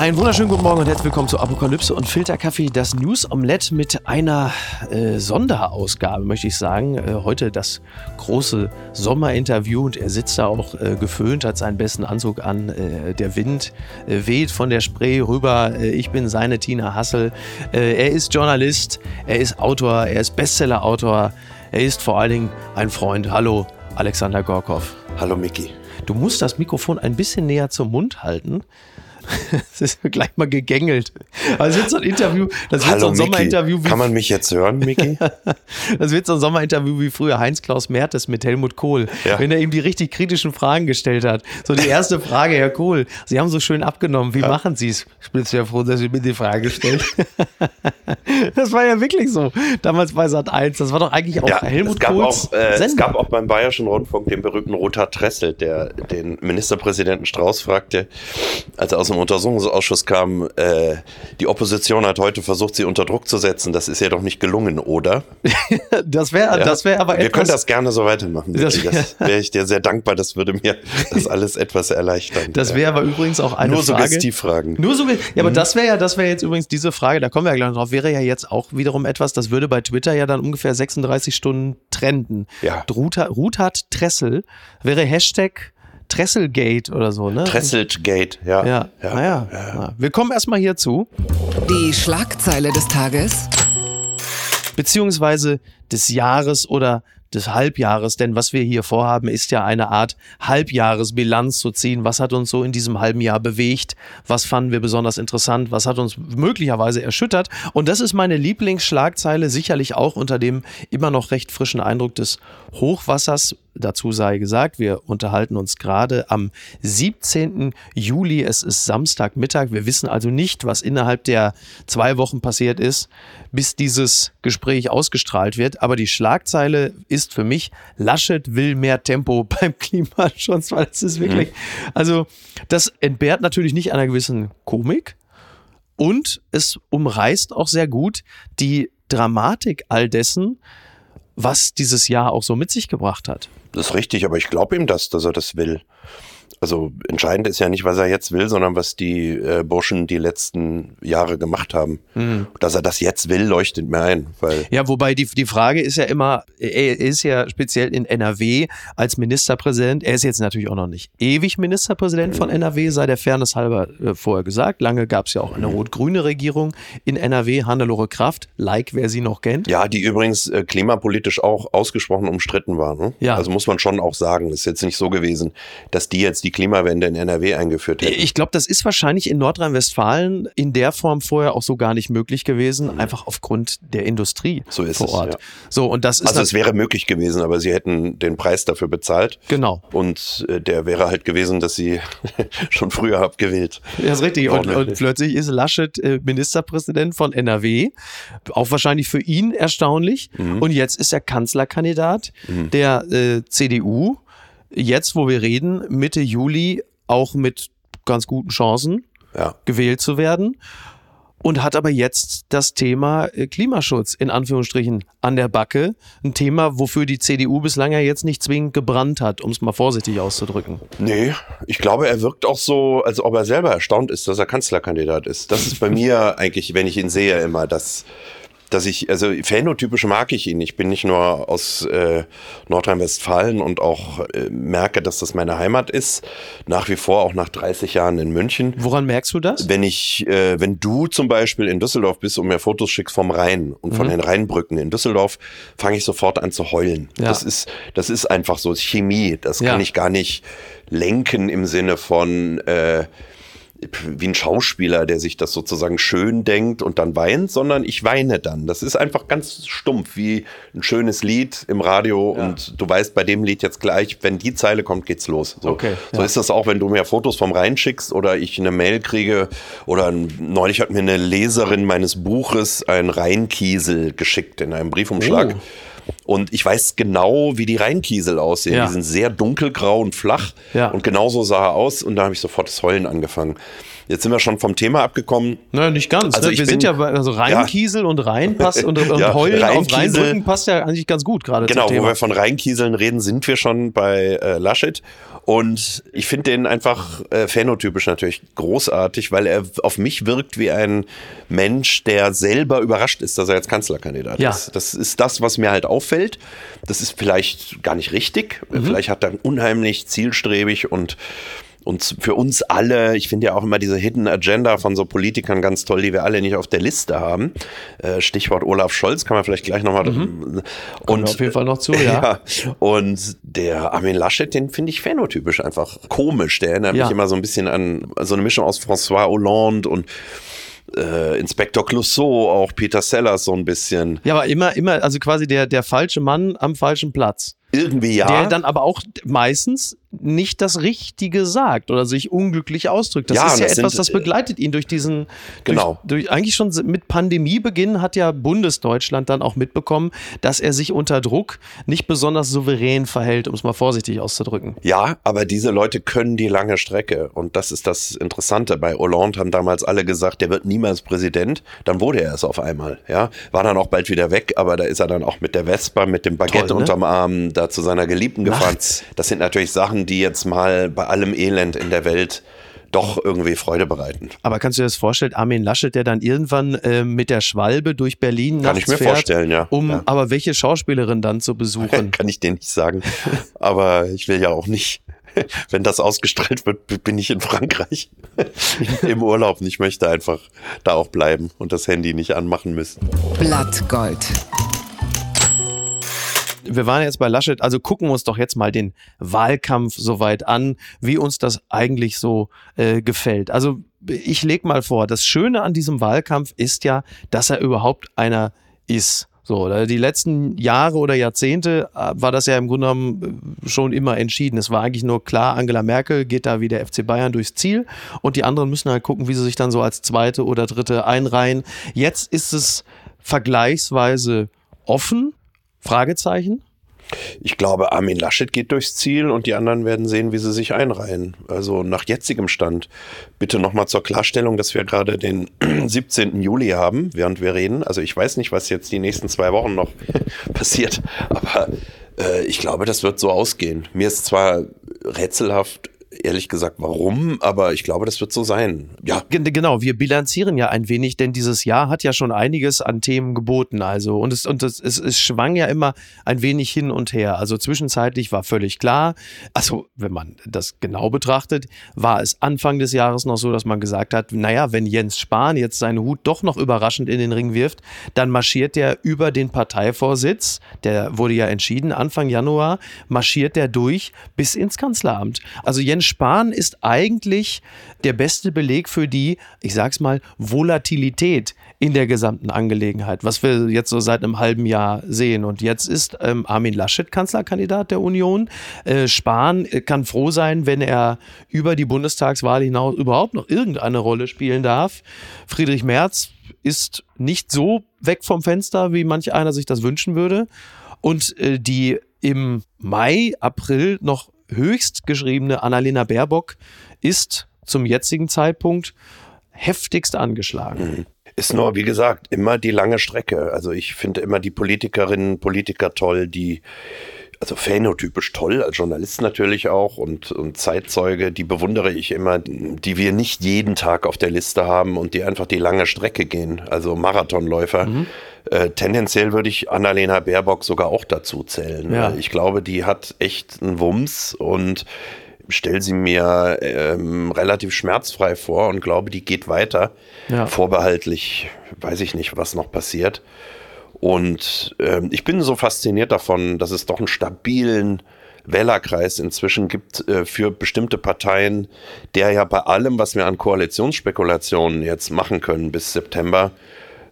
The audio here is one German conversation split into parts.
Einen wunderschönen guten Morgen und herzlich willkommen zu Apokalypse und Filterkaffee, das News Omelette mit einer äh, Sonderausgabe, möchte ich sagen. Äh, heute das große Sommerinterview und er sitzt da auch äh, geföhnt, hat seinen besten Anzug an. Äh, der Wind äh, weht von der Spree rüber. Äh, ich bin seine Tina Hassel. er ist Journalist, er ist Autor, er ist Bestseller-Autor, er ist vor allen Dingen ein Freund. Hallo, Alexander Gorkov. Hallo, Micky. Du musst das Mikrofon ein bisschen näher zum Mund halten. Das ist gleich mal gegängelt. Also wird so ein Interview, das wird Hallo, so ein. Sommerinterview wie Kann man mich jetzt hören, Micky? das wird so ein Sommerinterview wie früher Heinz-Klaus Mertes mit Helmut Kohl, Ja. wenn er ihm die richtig kritischen Fragen gestellt hat. So die erste Frage, Herr Kohl, Sie haben so schön abgenommen, wie machen Sie es? Ich bin sehr froh, dass Sie mir die Frage stellen. das war ja wirklich so, damals bei Sat 1. Das war doch eigentlich auch ja, Helmut es gab Kohls auch, äh, es gab auch beim Bayerischen Rundfunk den berühmten Roter Tressel, der den Ministerpräsidenten Strauß fragte, als er aus dem Untersuchungsausschuss kam, äh, die Opposition hat heute versucht, sie unter Druck zu setzen. Das ist ja doch nicht gelungen, oder? das wäre Ja? das wär aber Wir etwas... können das gerne so weitermachen. Das- wäre ich dir sehr dankbar. Das würde mir das alles etwas erleichtern. Das wäre aber übrigens auch eine Nur Frage. Suggestivfragen. Nur so, ja, Mhm. aber das wäre ja, das wäre jetzt übrigens diese Frage, da kommen wir ja gleich drauf, wäre ja jetzt auch wiederum etwas, das würde bei Twitter ja dann ungefähr 36 Stunden trenden. Ja. Ruta, Rutat Tressel wäre Hashtag Tresselgate oder so, ne? Tresselt Gate, ja. Ja, naja. Ja. Wir kommen erstmal hierzu, Die Schlagzeile des Tages. beziehungsweise des Jahres oder des Halbjahres, denn was wir hier vorhaben, ist ja eine Art Halbjahresbilanz zu ziehen. Was hat uns so in diesem halben Jahr bewegt? Was fanden wir besonders interessant? Was hat uns möglicherweise erschüttert? Und das ist meine Lieblingsschlagzeile, sicherlich auch unter dem immer noch recht frischen Eindruck des Hochwassers. Dazu sei gesagt, wir unterhalten uns gerade am 17. Juli. Es ist Samstagmittag. Wir wissen also nicht, was innerhalb der zwei Wochen passiert ist, bis dieses Gespräch ausgestrahlt wird. Aber die Schlagzeile ist für mich, Laschet will mehr Tempo beim Klimaschutz, weil es ist wirklich, also das entbehrt natürlich nicht einer gewissen Komik. Und es umreißt auch sehr gut die Dramatik all dessen, was dieses Jahr auch so mit sich gebracht hat. Das ist richtig, aber ich glaube ihm das, dass er das will. Also entscheidend ist ja nicht, was er jetzt will, sondern was die äh, Burschen die letzten Jahre gemacht haben. Dass er das jetzt will, leuchtet mir ein, weil Ja, wobei die, die Frage ist ja immer, er ist ja speziell in NRW als Ministerpräsident, er ist jetzt natürlich auch noch nicht ewig Ministerpräsident von NRW, sei der Fairness halber äh, vorher gesagt. Lange gab es ja auch eine rot-grüne Regierung in NRW, Hannelore Kraft, like wer sie noch kennt. ja, die übrigens äh, klimapolitisch auch ausgesprochen umstritten war. Ne? Ja. Also muss man schon auch sagen, ist jetzt nicht so gewesen, dass die jetzt die Klimawende in NRW eingeführt hätten. Ich glaube, das ist wahrscheinlich in Nordrhein-Westfalen in der Form vorher auch so gar nicht möglich gewesen, einfach aufgrund der Industrie So ist vor es, Ort. ja. So, und das ist also es wäre möglich gewesen, aber sie hätten den Preis dafür bezahlt. genau. Und äh, der wäre halt gewesen, dass sie schon früher abgewählt. Ja, ist richtig. Und, und plötzlich ist Laschet äh, Ministerpräsident von NRW. Auch wahrscheinlich für ihn erstaunlich. Und jetzt ist er Kanzlerkandidat der äh, CDU. Jetzt, wo wir reden, Mitte Juli auch mit ganz guten Chancen Ja. gewählt zu werden. Und hat aber jetzt das Thema äh, Klimaschutz in Anführungsstrichen an der Backe. Ein Thema, wofür die CDU bislang ja jetzt nicht zwingend gebrannt hat, um es mal vorsichtig auszudrücken. Nee, ich glaube, er wirkt auch so, als ob er selber erstaunt ist, dass er Kanzlerkandidat ist. Das ist bei mir eigentlich, wenn ich ihn sehe, immer das, dass ich, also phänotypisch mag ich ihn. Ich bin nicht nur aus äh, Nordrhein-Westfalen und auch äh, merke, dass das meine Heimat ist. Nach wie vor, auch nach 30 Jahren in München. Woran merkst du das? Wenn ich, äh, wenn du zum Beispiel in Düsseldorf bist und mir Fotos schickst vom Rhein und von den Rheinbrücken in Düsseldorf, fange ich sofort an zu heulen. Ja. Das ist, das ist einfach so Chemie. Das Ja. kann ich gar nicht lenken im Sinne von äh, wie ein Schauspieler, der sich das sozusagen schön denkt und dann weint, sondern ich weine dann. Das ist einfach ganz stumpf, wie ein schönes Lied im Radio und du weißt bei dem Lied jetzt gleich, wenn die Zeile kommt, geht's los. So, Okay, so ja. ist das auch, wenn du mir Fotos vom Rhein schickst oder ich eine Mail kriege oder neulich hat mir eine Leserin meines Buches einen Rheinkiesel geschickt in einem Briefumschlag. Oh. Und ich weiß genau, wie die Rheinkiesel aussehen. Ja. Die sind sehr dunkelgrau und flach. Ja. Und genauso sah er aus. Und da habe ich sofort das Heulen angefangen. Jetzt sind wir schon vom Thema abgekommen. Naja, nicht ganz. Also ne? Wir bin- sind ja bei also Rheinkiesel und Rheinpass und, und Ja, Heulen auf Rheinkiesel. Rheinbrücken passt ja eigentlich ganz gut gerade Genau, wo wir von Rheinkieseln reden, sind wir schon bei äh, Laschet. Und ich finde den einfach äh, phänotypisch natürlich großartig, weil er auf mich wirkt wie ein Mensch, der selber überrascht ist, dass er jetzt Kanzlerkandidat Ja. ist. Das ist das, was mir halt auffällt. Das ist vielleicht gar nicht richtig. Vielleicht hat er unheimlich zielstrebig und und für uns alle, ich finde ja auch immer diese Hidden Agenda von so Politikern ganz toll, die wir alle nicht auf der Liste haben. Äh, Stichwort Olaf Scholz, kann man vielleicht gleich nochmal. Kommen Und auf jeden Fall noch zu, ja. ja. Und der Armin Laschet, den finde ich phänotypisch einfach komisch. Der erinnert Ja. mich immer so ein bisschen an so eine Mischung aus François Hollande und äh, Inspektor Clouseau, auch Peter Sellers so ein bisschen. Ja, aber immer, immer, also quasi der, der falsche Mann am falschen Platz. Irgendwie ja. Der dann aber auch meistens nicht das Richtige sagt oder sich unglücklich ausdrückt. Das Ja, ist ja das etwas, sind, das begleitet ihn durch diesen, Genau. durch, durch eigentlich schon mit Pandemiebeginn hat ja Bundesdeutschland dann auch mitbekommen, dass er sich unter Druck nicht besonders souverän verhält, um es mal vorsichtig auszudrücken. Ja, aber diese Leute können die lange Strecke. Und das ist das Interessante. Bei Hollande haben damals alle gesagt, der wird niemals Präsident. Dann wurde er es auf einmal. Ja, war dann auch bald wieder weg, aber da ist er dann auch mit der Vespa, mit dem Baguette Toll, ne? unterm Arm da zu seiner Geliebten gefahren. Nachts. Das sind natürlich Sachen, die jetzt mal bei allem Elend in der Welt doch irgendwie Freude bereiten. Aber kannst du dir das vorstellen, Armin Laschet, der dann irgendwann äh, mit der Schwalbe durch Berlin Kann nachts ich mir fährt, vorstellen, ja. um Ja. aber welche Schauspielerin dann zu besuchen? Kann ich dir nicht sagen. Aber ich will ja auch nicht. Wenn das ausgestrahlt wird, bin ich in Frankreich im Urlaub und ich möchte einfach da auch bleiben und das Handy nicht anmachen müssen. Blattgold. Wir waren jetzt bei Laschet, also gucken wir uns doch jetzt mal den Wahlkampf soweit an, wie uns das eigentlich so äh, gefällt. Also ich leg mal vor, das Schöne an diesem Wahlkampf ist ja, dass er überhaupt einer ist. So, die letzten Jahre oder Jahrzehnte äh, war das ja im Grunde genommen äh, schon immer entschieden. Es war eigentlich nur klar, Angela Merkel geht da wie der FC Bayern durchs Ziel und die anderen müssen halt gucken, wie sie sich dann so als zweite oder dritte einreihen. Jetzt ist es vergleichsweise offen, Fragezeichen. Ich glaube, Armin Laschet geht durchs Ziel und die anderen werden sehen, wie sie sich einreihen. Also nach jetzigem Stand. Bitte nochmal zur Klarstellung, dass wir gerade den 17. Juli haben, während wir reden. Also ich weiß nicht, was jetzt die nächsten zwei Wochen noch passiert, aber äh, ich glaube, das wird so ausgehen. Mir ist zwar rätselhaft, ehrlich gesagt, warum, aber ich glaube, das wird so sein. Ja, Gen- Genau, wir bilanzieren ja ein wenig, denn dieses Jahr hat ja schon einiges an Themen geboten. Also, und es, und es, es, es schwang ja immer ein wenig hin und her. Also zwischenzeitlich war völlig klar, also wenn man das genau betrachtet, war es Anfang des Jahres noch so, dass man gesagt hat, naja, wenn Jens Spahn jetzt seinen Hut doch noch überraschend in den Ring wirft, dann marschiert der über den Parteivorsitz, der wurde ja entschieden, Anfang Januar, marschiert der durch bis ins Kanzleramt. Also Jens Spahn ist eigentlich der beste Beleg für die, ich sag's mal, Volatilität in der gesamten Angelegenheit, was wir jetzt so seit einem halben Jahr sehen. Und jetzt ist ähm, Armin Laschet Kanzlerkandidat der Union. Äh, Spahn äh, kann froh sein, wenn er über die Bundestagswahl hinaus überhaupt noch irgendeine Rolle spielen darf. Friedrich Merz ist nicht so weg vom Fenster, wie manch einer sich das wünschen würde. Und äh, die im Mai, April noch höchst geschriebene Annalena Baerbock ist zum jetzigen Zeitpunkt heftigst angeschlagen. Ist nur, wie gesagt, immer die lange Strecke. Also ich finde immer die Politikerinnen, Politiker toll, die, also phänotypisch toll, als Journalist natürlich auch und, und Zeitzeuge, die bewundere ich immer, die wir nicht jeden Tag auf der Liste haben und die einfach die lange Strecke gehen, also Marathonläufer. Äh, tendenziell würde ich Annalena Baerbock sogar auch dazu zählen. Ja. weil Ich glaube, die hat echt einen Wumms und stelle sie mir ähm, relativ schmerzfrei vor und glaube, die geht weiter. Ja. Vorbehaltlich weiß ich nicht, was noch passiert. Und ähm, ich bin so fasziniert davon, dass es doch einen stabilen Wählerkreis inzwischen gibt äh, für bestimmte Parteien, der ja bei allem, was wir an Koalitionsspekulationen jetzt machen können bis September,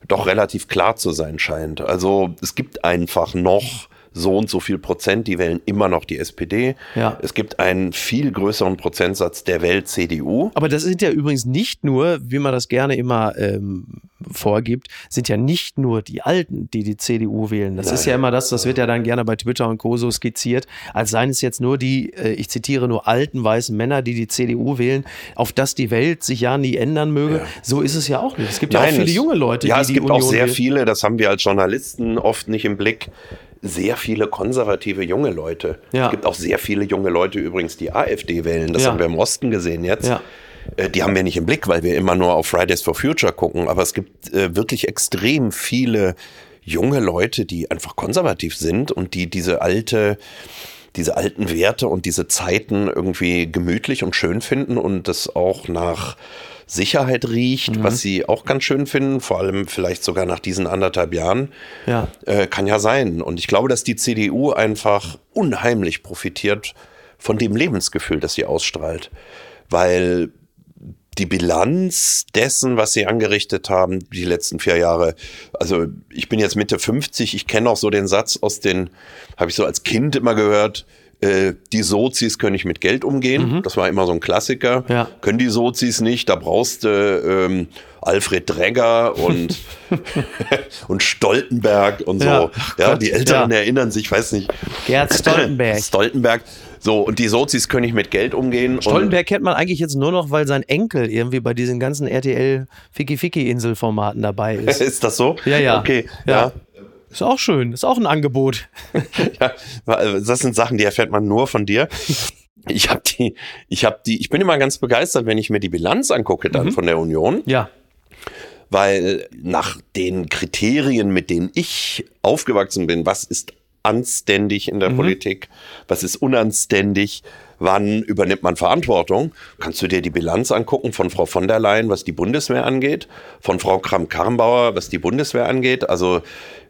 doch relativ klar zu sein scheint. Also es gibt einfach noch so und so viel Prozent, die wählen immer noch die SPD. Ja. Es gibt einen viel größeren Prozentsatz, der wählt CDU. Aber das sind ja übrigens nicht nur, wie man das gerne immer ähm, vorgibt, sind ja nicht nur die Alten, die die CDU wählen. Das Nein. ist ja immer das, das wird ja dann gerne bei Twitter und Co. so skizziert, als seien es jetzt nur die, äh, ich zitiere, nur alten weißen Männer, die die CDU wählen, auf dass die Welt sich ja nie ändern möge. Ja. So ist es ja auch nicht. Es gibt ja Nein, auch viele es- junge Leute, ja, die es die gibt Union auch sehr wählen. viele, das haben wir als Journalisten oft nicht im Blick, sehr viele konservative junge Leute. Ja. Es gibt auch sehr viele junge Leute übrigens, die AfD wählen. Das Ja. haben wir im Osten gesehen jetzt. Ja. Äh, Die haben wir nicht im Blick, weil wir immer nur auf Fridays for Future gucken. Aber es gibt äh, wirklich extrem viele junge Leute, die einfach konservativ sind und die diese alte, diese alten Werte und diese Zeiten irgendwie gemütlich und schön finden und das auch nach Sicherheit riecht, Mhm. was sie auch ganz schön finden, vor allem vielleicht sogar nach diesen anderthalb Jahren. Ja. Äh, kann ja sein. Und ich glaube, dass die CDU einfach unheimlich profitiert von dem Lebensgefühl, das sie ausstrahlt. Weil die Bilanz dessen, was sie angerichtet haben, die letzten vier Jahre, also ich bin jetzt Mitte 50, ich kenne auch so den Satz aus den, habe ich so als Kind immer gehört, äh, die Sozis können nicht mit Geld umgehen. Das war immer so ein Klassiker. Mhm. Ja. Können die Sozis nicht, da brauchst du ähm, Alfred Dregger und, und Stoltenberg und so. Ja. Ja, die Älteren ja. erinnern sich, weiß nicht. Gerd Stoltenberg. Stoltenberg. So, und die Sozis können nicht mit Geld umgehen. Stoltenberg kennt man eigentlich jetzt nur noch, weil sein Enkel irgendwie bei diesen ganzen RTL Ficky-Ficky-Insel-Formaten dabei ist. ist das so? Ja, ja. Okay, Ja. ja. Ist auch schön, ist auch ein Angebot. ja. Das sind Sachen, die erfährt man nur von dir. Ich habe die, ich habe die, ich bin immer ganz begeistert, wenn ich mir die Bilanz angucke Mhm. dann von der Union, Ja. weil nach den Kriterien, mit denen ich aufgewachsen bin, was ist anständig Mhm. in der Politik, was ist unanständig, wann übernimmt man Verantwortung, kannst du dir die Bilanz angucken von Frau von der Leyen, was die Bundeswehr angeht, von Frau Kramp-Karrenbauer, was die Bundeswehr angeht, also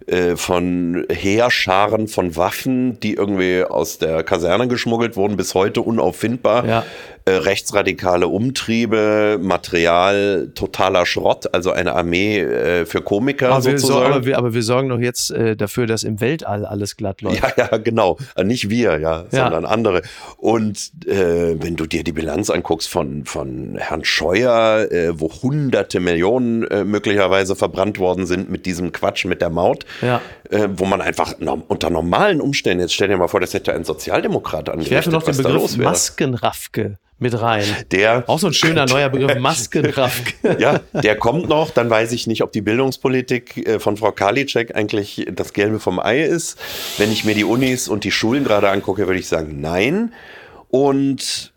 äh, von Heerscharen von Waffen, die irgendwie aus der Kaserne geschmuggelt wurden, bis heute unauffindbar. Ja. Äh, rechtsradikale Umtriebe, Material, totaler Schrott, also eine Armee äh, für Komiker Aber wir, so, sozusagen. aber, wir, aber wir sorgen doch jetzt äh, dafür, dass im Weltall alles glatt läuft. Ja, ja, genau. Äh, Nicht wir, ja, sondern andere. Und äh, wenn du dir die Bilanz anguckst von, von Herrn Scheuer, wo hunderte Millionen möglicherweise verbrannt worden sind mit diesem Quatsch mit der Maut, Ja. Äh, wo man einfach unter normalen Umständen, jetzt stell dir mal vor, das hätte ein Sozialdemokrat Ich angerichtet, werfe noch den Begriff. Maskenraffke mit rein. Der, Auch so ein schöner neuer Begriff, Maskenraffke. ja, der kommt noch, dann weiß ich nicht, ob die Bildungspolitik äh, von Frau Karliczek eigentlich das Gelbe vom Ei ist. Wenn ich mir die Unis und die Schulen gerade angucke, würde ich sagen, nein. Und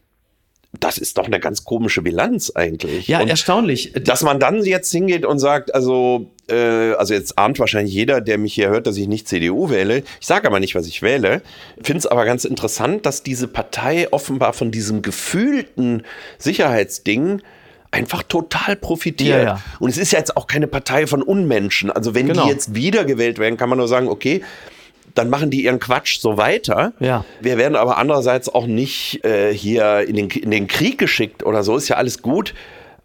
das ist doch eine ganz komische Bilanz eigentlich. Ja, und erstaunlich. dass man dann jetzt hingeht und sagt, also, äh, also jetzt ahnt wahrscheinlich jeder, der mich hier hört, dass ich nicht CDU wähle. Ich sage aber nicht, was ich wähle. Finde es aber ganz interessant, dass diese Partei offenbar von diesem gefühlten Sicherheitsding einfach total profitiert. Ja, ja. Und es ist ja jetzt auch keine Partei von Unmenschen. Also wenn Genau. die jetzt wiedergewählt werden, kann man nur sagen, okay, dann machen die ihren Quatsch so weiter. Ja. Wir werden aber andererseits auch nicht äh, hier in den, in den Krieg geschickt oder so, ist ja alles gut.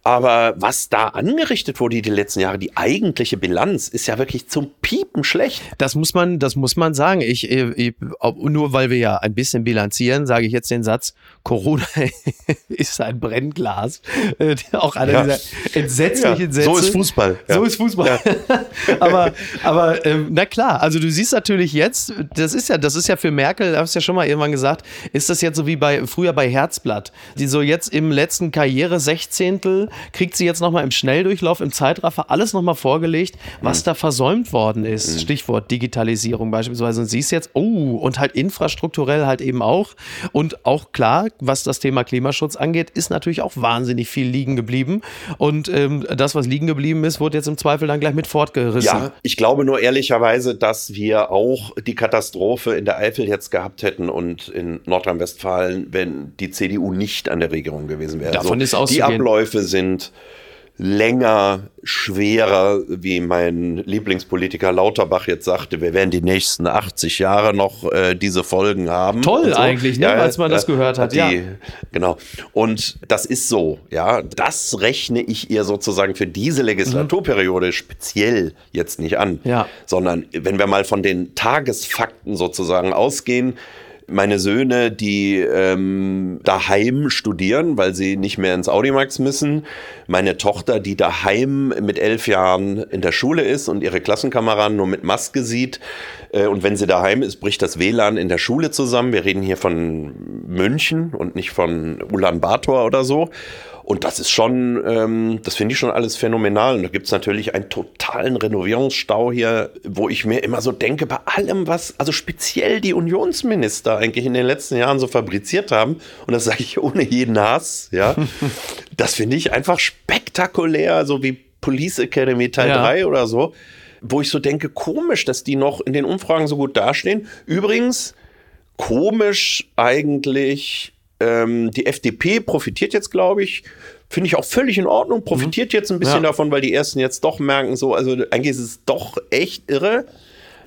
Aber was da angerichtet wurde die letzten Jahre, die eigentliche Bilanz, ist ja wirklich zum Piepen schlecht. Das muss man, das muss man sagen. Ich, ich, ob- nur weil wir ja ein bisschen bilanzieren, sage ich jetzt den Satz: Corona ist ein Brennglas. Äh, Auch einer Ja. dieser entsetzlichen Ja, Sätze. so ist Fußball. Ja. So ist Fußball. aber, aber ähm, na klar, also du siehst natürlich jetzt, das ist ja, das ist ja für Merkel, da hast du ja schon mal irgendwann gesagt, ist das jetzt so wie bei früher bei Herzblatt, die so jetzt im letzten Karriere Sechzehntel kriegt sie jetzt nochmal im Schnelldurchlauf, im Zeitraffer alles nochmal vorgelegt, was da versäumt worden ist. Stichwort Digitalisierung beispielsweise. Und siehst jetzt, oh, und halt infrastrukturell halt eben auch. Und auch klar, was das Thema Klimaschutz angeht, ist natürlich auch wahnsinnig viel liegen geblieben. Und ähm, das, was liegen geblieben ist, wurde jetzt im Zweifel dann gleich mit fortgerissen. Ja, ich glaube nur ehrlicherweise, dass wir auch die Katastrophe in der Eifel jetzt gehabt hätten und in Nordrhein-Westfalen, wenn die CDU nicht an der Regierung gewesen wäre. Davon ist Die auszugehen. Abläufe sind länger, schwerer, wie mein Lieblingspolitiker Lauterbach jetzt sagte, wir werden die nächsten 80 Jahre noch äh, diese Folgen haben. Toll so. eigentlich, ne? ja, als man das gehört hat. Die, ja. Genau. Und das ist so, ja. Das rechne ich ihr sozusagen für diese Legislaturperiode mhm. speziell jetzt nicht an. Ja. Sondern wenn wir mal von den Tagesfakten sozusagen ausgehen, meine Söhne, die ähm, daheim studieren, weil sie nicht mehr ins Audimax müssen. Meine Tochter, die daheim mit elf Jahren in der Schule ist und ihre Klassenkameraden nur mit Maske sieht. Äh, und wenn sie daheim ist, bricht das WLAN in der Schule zusammen. Wir reden hier von München und nicht von Ulaanbaatar oder so. Und das ist schon, ähm, das finde ich schon alles phänomenal. Und da gibt's natürlich einen totalen Renovierungsstau hier, wo ich mir immer so denke, bei allem, was, also speziell die Unionsminister eigentlich in den letzten Jahren so fabriziert haben, und das sage ich ohne jeden Hass, ja, das finde ich einfach spektakulär, so wie Police Academy Teil ja. 3 oder so, wo ich so denke, komisch, dass die noch in den Umfragen so gut dastehen. Übrigens, komisch eigentlich ähm, die FDP profitiert jetzt, glaube ich, finde ich auch völlig in Ordnung, profitiert mhm. jetzt ein bisschen ja. davon, weil die Ersten jetzt doch merken, so, also eigentlich ist es doch echt irre.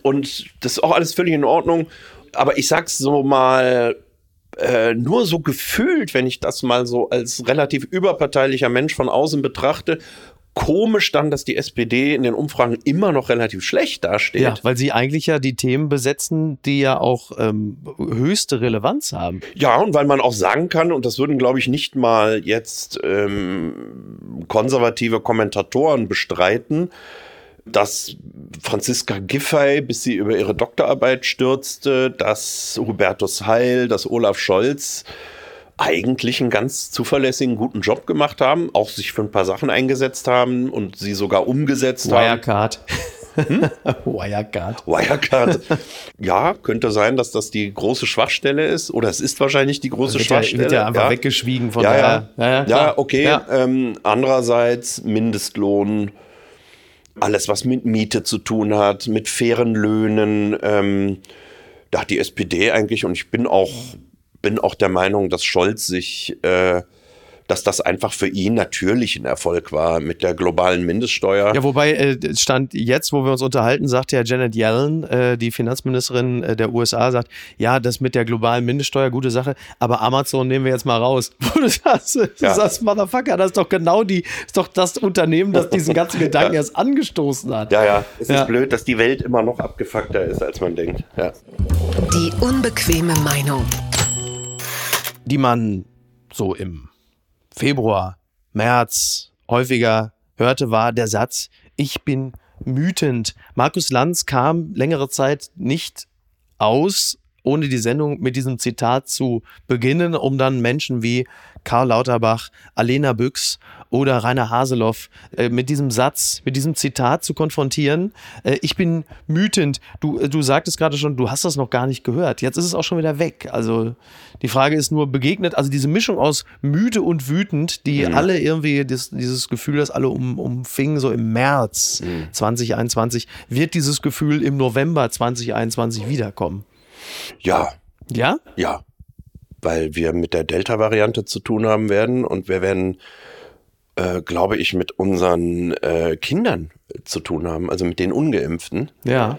Und das ist auch alles völlig in Ordnung. Aber ich sag's so mal, äh, nur so gefühlt, wenn ich das mal so als relativ überparteilicher Mensch von außen betrachte, komisch dann, dass die SPD in den Umfragen immer noch relativ schlecht dasteht. Ja, weil sie eigentlich ja die Themen besetzen, die ja auch ähm, höchste Relevanz haben. Ja, und weil man auch sagen kann, und das würden, glaube ich, nicht mal jetzt ähm, konservative Kommentatoren bestreiten, dass Franziska Giffey, bis sie über ihre Doktorarbeit stürzte, dass Hubertus Heil, dass Olaf Scholz eigentlich einen ganz zuverlässigen, guten Job gemacht haben, auch sich für ein paar Sachen eingesetzt haben und sie sogar umgesetzt Wirecard. haben. Hm? Wirecard. Wirecard. Ja, könnte sein, dass das die große Schwachstelle ist. Oder es ist wahrscheinlich die große wird Schwachstelle. Ja, wird ja einfach ja. weggeschwiegen von ja, ja. Ja, ja, okay. Ähm, andererseits Mindestlohn, alles, was mit Miete zu tun hat, mit fairen Löhnen. Ähm, da hat die SPD eigentlich, und ich bin auch bin auch der Meinung, dass Scholz sich, äh, dass das einfach für ihn natürlich ein Erfolg war mit der globalen Mindeststeuer. Ja, wobei äh, stand jetzt, wo wir uns unterhalten, sagt ja Janet Yellen, äh, die Finanzministerin äh, der USA, sagt, ja, das mit der globalen Mindeststeuer, gute Sache, aber Amazon nehmen wir jetzt mal raus. Du sagst, du ja. sagst, Motherfucker, das ist doch genau die, ist doch das Unternehmen, das diesen ganzen Gedanken ja. erst angestoßen hat. Ja, ja, es ja. ist blöd, dass die Welt immer noch abgefuckter ist, als man denkt. Ja. Die unbequeme Meinung die man so im Februar, März häufiger hörte, war der Satz, ich bin mütend. Markus Lanz kam längere Zeit nicht aus, ohne die Sendung mit diesem Zitat zu beginnen, um dann Menschen wie Karl Lauterbach, Alena Büchs oder Rainer Haseloff äh, mit diesem Satz, mit diesem Zitat zu konfrontieren. Äh, ich bin mütend. Du, äh, du sagtest gerade schon, du hast das noch gar nicht gehört. Jetzt ist es auch schon wieder weg. Also die Frage ist nur begegnet, also diese Mischung aus müde und wütend, die mhm. alle irgendwie das, dieses Gefühl, das alle um, umfingen, so im März mhm. 2021, wird dieses Gefühl im November 2021 wiederkommen? Ja. Ja? Ja. Weil wir mit der Delta-Variante zu tun haben werden und wir werden äh, glaube ich, mit unseren äh, Kindern zu tun haben, also mit den Ungeimpften. Ja.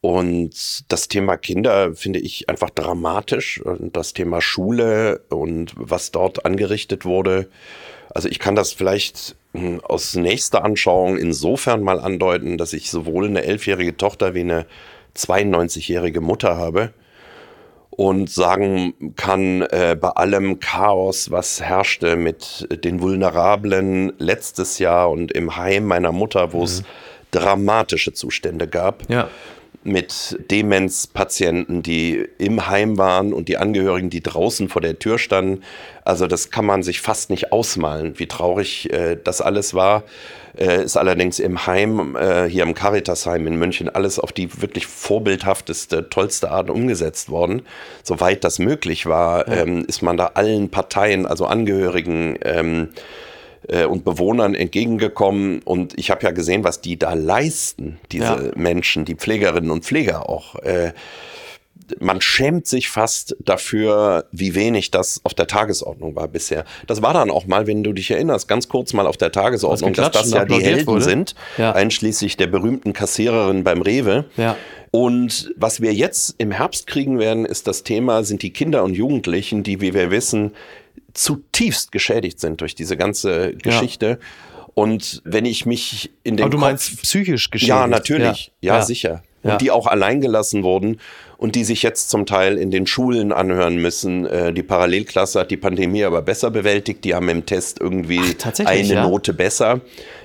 Und das Thema Kinder finde ich einfach dramatisch. Und das Thema Schule und was dort angerichtet wurde. Also ich kann das vielleicht hm, aus nächster Anschauung insofern mal andeuten, dass ich sowohl eine elfjährige Tochter wie eine 92-jährige Mutter habe und sagen kann, äh, bei allem Chaos, was herrschte mit den Vulnerablen letztes Jahr und im Heim meiner Mutter, wo mhm. es dramatische Zustände gab. Ja mit Demenzpatienten, die im Heim waren und die Angehörigen, die draußen vor der Tür standen. Also das kann man sich fast nicht ausmalen, wie traurig äh, das alles war. Äh, ist allerdings im Heim, äh, hier im Caritasheim in München, alles auf die wirklich vorbildhafteste, tollste Art umgesetzt worden. Soweit das möglich war, ja. ähm, ist man da allen Parteien, also Angehörigen, ähm, äh, und Bewohnern entgegengekommen. Und ich habe ja gesehen, was die da leisten, diese ja. Menschen, die Pflegerinnen und Pfleger auch. Äh, man schämt sich fast dafür, wie wenig das auf der Tagesordnung war bisher. Das war dann auch mal, wenn du dich erinnerst, ganz kurz mal auf der Tagesordnung, dass das ja die Helden wurde. sind, ja. einschließlich der berühmten Kassiererin beim Rewe. Ja. Und was wir jetzt im Herbst kriegen werden, ist das Thema, sind die Kinder und Jugendlichen, die, wie wir wissen, zutiefst geschädigt sind durch diese ganze Geschichte. Ja. Und wenn ich mich in den Aber du Kopf, meinst psychisch geschädigt? Ja, natürlich. Ja, ja sicher und die auch alleingelassen wurden und die sich jetzt zum Teil in den Schulen anhören müssen. Äh, die Parallelklasse hat die Pandemie aber besser bewältigt. Die haben im Test irgendwie Ach, eine? Note besser.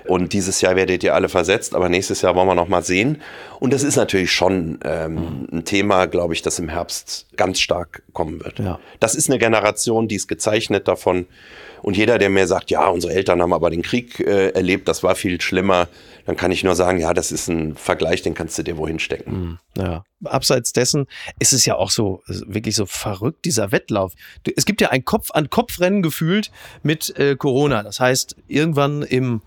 Und dieses Jahr werdet ihr alle versetzt, aber nächstes Jahr wollen wir noch mal sehen. Und das ist natürlich schon ähm, ein Thema, glaube ich, das im Herbst ganz stark kommen wird. Ja. Das ist eine Generation, die ist gezeichnet davon. Und jeder, der mir sagt, ja, unsere Eltern haben aber den Krieg äh, erlebt, das war viel schlimmer, dann kann ich nur sagen, ja, das ist ein Vergleich, den kannst du dir wohin stecken. Hm, ja. Abseits dessen ist es ja auch so, wirklich so verrückt, dieser Wettlauf. Es gibt ja ein Kopf-an-Kopf-Rennen gefühlt mit äh, Corona. Das heißt, irgendwann im,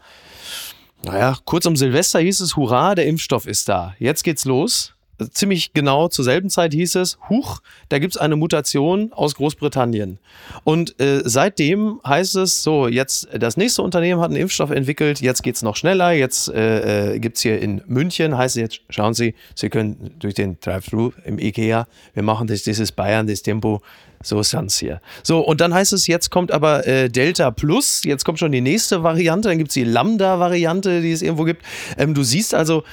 naja, kurz um Silvester hieß es, hurra, der Impfstoff ist da. Jetzt geht's los ziemlich genau zur selben Zeit hieß es, huch, da gibt es eine Mutation aus Großbritannien. Und äh, seitdem heißt es so, jetzt das nächste Unternehmen hat einen Impfstoff entwickelt, jetzt geht es noch schneller, jetzt äh, äh gibt es hier in München, heißt es jetzt, schauen Sie, Sie können durch den Drive-Thru im IKEA, wir machen das, dieses Bayern, das Tempo, so ist es hier. So, und dann heißt es, jetzt kommt aber äh, Delta Plus, jetzt kommt schon die nächste Variante, dann gibt es die Lambda-Variante, die es irgendwo gibt. Ähm, du siehst also,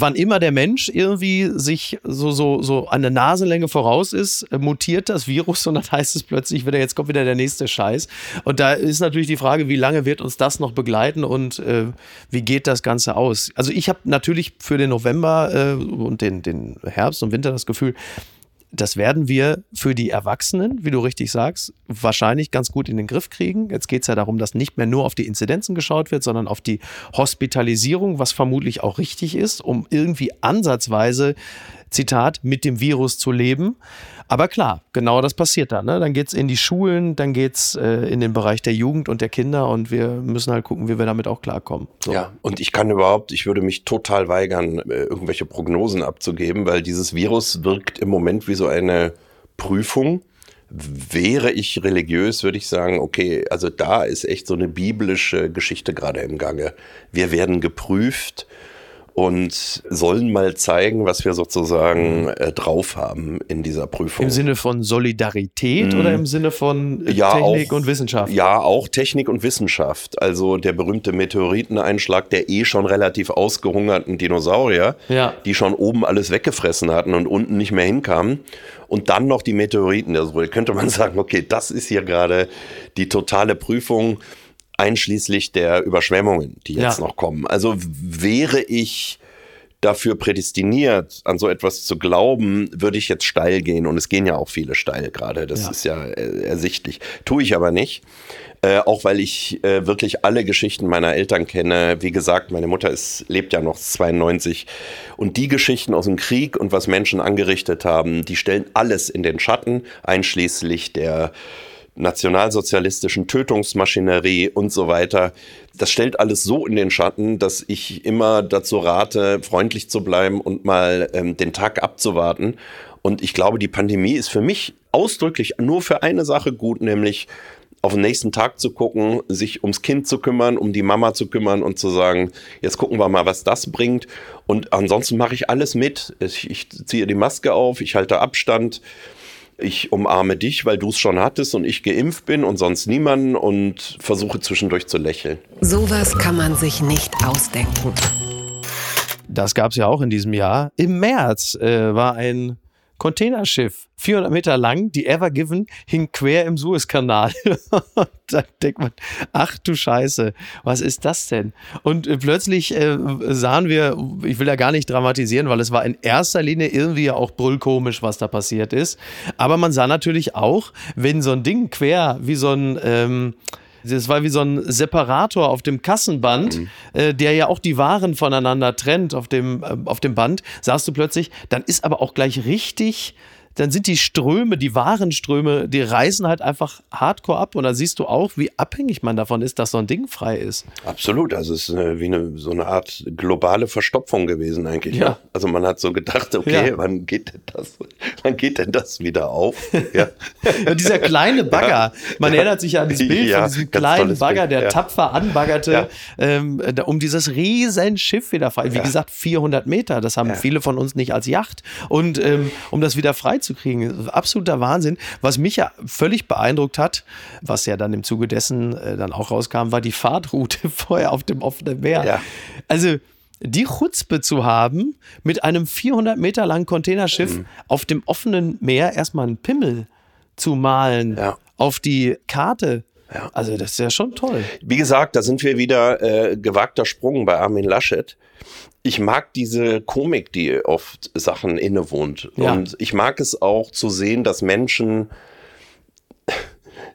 wann immer der Mensch irgendwie sich so, so, so an der Nasenlänge voraus ist, äh, mutiert das Virus und dann heißt es plötzlich wieder, jetzt kommt wieder der nächste Scheiß. Und da ist natürlich die Frage, wie lange wird uns das noch begleiten und äh, wie geht das Ganze aus? Also ich habe natürlich für den November äh, und den, den Herbst und Winter das Gefühl, das werden wir für die Erwachsenen, wie du richtig sagst, wahrscheinlich ganz gut in den Griff kriegen. Jetzt geht es ja darum, dass nicht mehr nur auf die Inzidenzen geschaut wird, sondern auf die Hospitalisierung, was vermutlich auch richtig ist, um irgendwie ansatzweise Zitat, mit dem Virus zu leben. Aber klar, genau das passiert dann. Ne? Dann geht es in die Schulen, dann geht es äh, in den Bereich der Jugend und der Kinder und wir müssen halt gucken, wie wir damit auch klarkommen. So. Ja, und ich kann überhaupt, ich würde mich total weigern, äh, irgendwelche Prognosen abzugeben, weil dieses Virus wirkt im Moment wie so eine Prüfung. Wäre ich religiös, würde ich sagen, okay, also da ist echt so eine biblische Geschichte gerade im Gange. Wir werden geprüft und sollen mal zeigen, was wir sozusagen äh, drauf haben in dieser Prüfung. Im Sinne von Solidarität mhm. oder im Sinne von äh, ja, Technik auch, und Wissenschaft? Ja, auch Technik und Wissenschaft. Also der berühmte Meteoriteneinschlag der eh schon relativ ausgehungerten Dinosaurier, ja. die schon oben alles weggefressen hatten und unten nicht mehr hinkamen. Und dann noch die Meteoriten. Also könnte man sagen, okay, das ist hier gerade die totale Prüfung einschließlich der Überschwemmungen, die jetzt ja. noch kommen. Also wäre ich dafür prädestiniert, an so etwas zu glauben, würde ich jetzt steil gehen. Und es gehen ja auch viele steil gerade. Das ja. ist ja ersichtlich. Tue ich aber nicht. Äh, auch weil ich äh, wirklich alle Geschichten meiner Eltern kenne. Wie gesagt, meine Mutter ist, lebt ja noch 92. Und die Geschichten aus dem Krieg und was Menschen angerichtet haben, die stellen alles in den Schatten, einschließlich der nationalsozialistischen Tötungsmaschinerie und so weiter. Das stellt alles so in den Schatten, dass ich immer dazu rate, freundlich zu bleiben und mal ähm, den Tag abzuwarten. Und ich glaube, die Pandemie ist für mich ausdrücklich nur für eine Sache gut, nämlich auf den nächsten Tag zu gucken, sich ums Kind zu kümmern, um die Mama zu kümmern und zu sagen, jetzt gucken wir mal, was das bringt. Und ansonsten mache ich alles mit. Ich, ich ziehe die Maske auf, ich halte Abstand ich umarme dich, weil du es schon hattest und ich geimpft bin und sonst niemanden und versuche zwischendurch zu lächeln. Sowas kann man sich nicht ausdenken. Das gab es ja auch in diesem Jahr. Im März äh, war ein Containerschiff, 400 Meter lang, die Ever Given, hing quer im Suezkanal. da denkt man, ach du Scheiße, was ist das denn? Und äh, plötzlich äh, sahen wir, ich will ja gar nicht dramatisieren, weil es war in erster Linie irgendwie ja auch brüllkomisch, was da passiert ist. Aber man sah natürlich auch, wenn so ein Ding quer wie so ein... Ähm, das war wie so ein Separator auf dem Kassenband, mhm. äh, der ja auch die Waren voneinander trennt auf dem, äh, auf dem Band. Sahst du plötzlich, dann ist aber auch gleich richtig dann sind die Ströme, die wahren Ströme, die reißen halt einfach hardcore ab und dann siehst du auch, wie abhängig man davon ist, dass so ein Ding frei ist. Absolut, also es ist eine, wie eine, so eine Art globale Verstopfung gewesen eigentlich. Ja. Ja. Also man hat so gedacht, okay, Ja. wann geht denn das, wann geht denn das wieder auf? Ja. Ja, dieser kleine Bagger, man erinnert sich ja an dieses Bild von diesem kleinen Bagger, Bild, der tapfer anbaggerte, ähm, da- um dieses riesen Schiff wieder frei. Wie gesagt, 400 Meter, das haben viele von uns nicht als Yacht. Und ähm, um das wieder freizukriegen, absoluter Wahnsinn. Was mich ja völlig beeindruckt hat, was ja dann im Zuge dessen äh, dann auch rauskam, war die Fahrtroute vorher auf dem offenen Meer. Ja. Also die Chutzpe zu haben, mit einem 400 Meter langen Containerschiff Mhm. auf dem offenen Meer erstmal einen Pimmel zu malen Ja. auf die Karte. Ja. Also das ist ja schon toll. Wie gesagt, da sind wir wieder äh, gewagter Sprung bei Armin Laschet. Ich mag diese Komik, die oft Sachen innewohnt. Ja. Und ich mag es auch zu sehen, dass Menschen.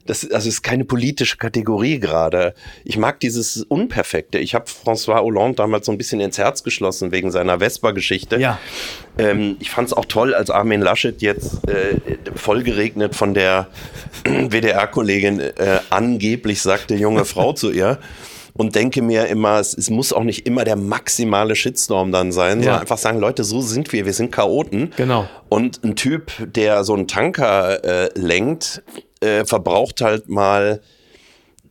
Das, also ist keine politische Kategorie gerade. Ich mag dieses Unperfekte. Ich habe François Hollande damals so ein bisschen ins Herz geschlossen wegen seiner Vespa-Geschichte. Ja. Ähm, ich fand es auch toll, als Armin Laschet jetzt äh, vollgeregnet von der WDR-Kollegin äh, angeblich sagte junge Frau zu ihr. Und denke mir immer, es, es muss auch nicht immer der maximale Shitstorm dann sein, Ja. sondern einfach sagen, Leute, so sind wir, wir sind Chaoten. Genau. Und ein Typ, der so einen Tanker äh, lenkt, äh, verbraucht halt mal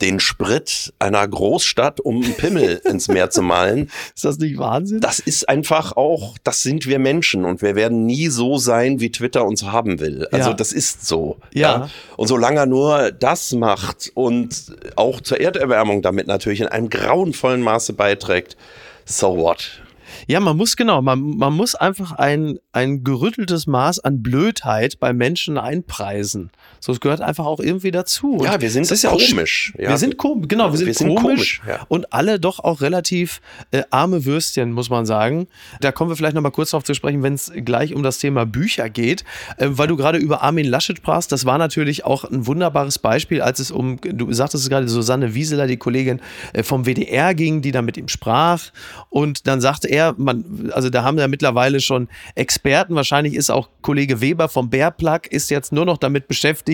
den Sprit einer Großstadt, um einen Pimmel ins Meer zu malen. Ist das nicht Wahnsinn? Das ist einfach auch, das sind wir Menschen und wir werden nie so sein, wie Twitter uns haben will. Also Ja. das ist so. Ja. Und solange er nur das macht und auch zur Erderwärmung damit natürlich in einem grauenvollen Maße beiträgt, so what? Ja, man muss genau, man, man muss einfach ein, ein gerütteltes Maß an Blödheit bei Menschen einpreisen. So, es gehört einfach auch irgendwie dazu. Ja, Und wir sind ist ja komisch. sch- Ja. Wir sind komisch, genau, wir sind, Wir sind komisch, komisch, ja. und alle doch auch relativ äh, arme Würstchen, muss man sagen. Da kommen wir vielleicht noch mal kurz darauf zu sprechen, wenn es gleich um das Thema Bücher geht, äh, weil du gerade über Armin Laschet sprachst. Das war natürlich auch ein wunderbares Beispiel, als es um, du sagtest es gerade, Susanne Wieseler, die Kollegin äh, vom WDR ging, die da mit ihm sprach. Und dann sagte er, man, also da haben ja mittlerweile schon Experten, wahrscheinlich ist auch Kollege Weber vom Bärplug, ist jetzt nur noch damit beschäftigt,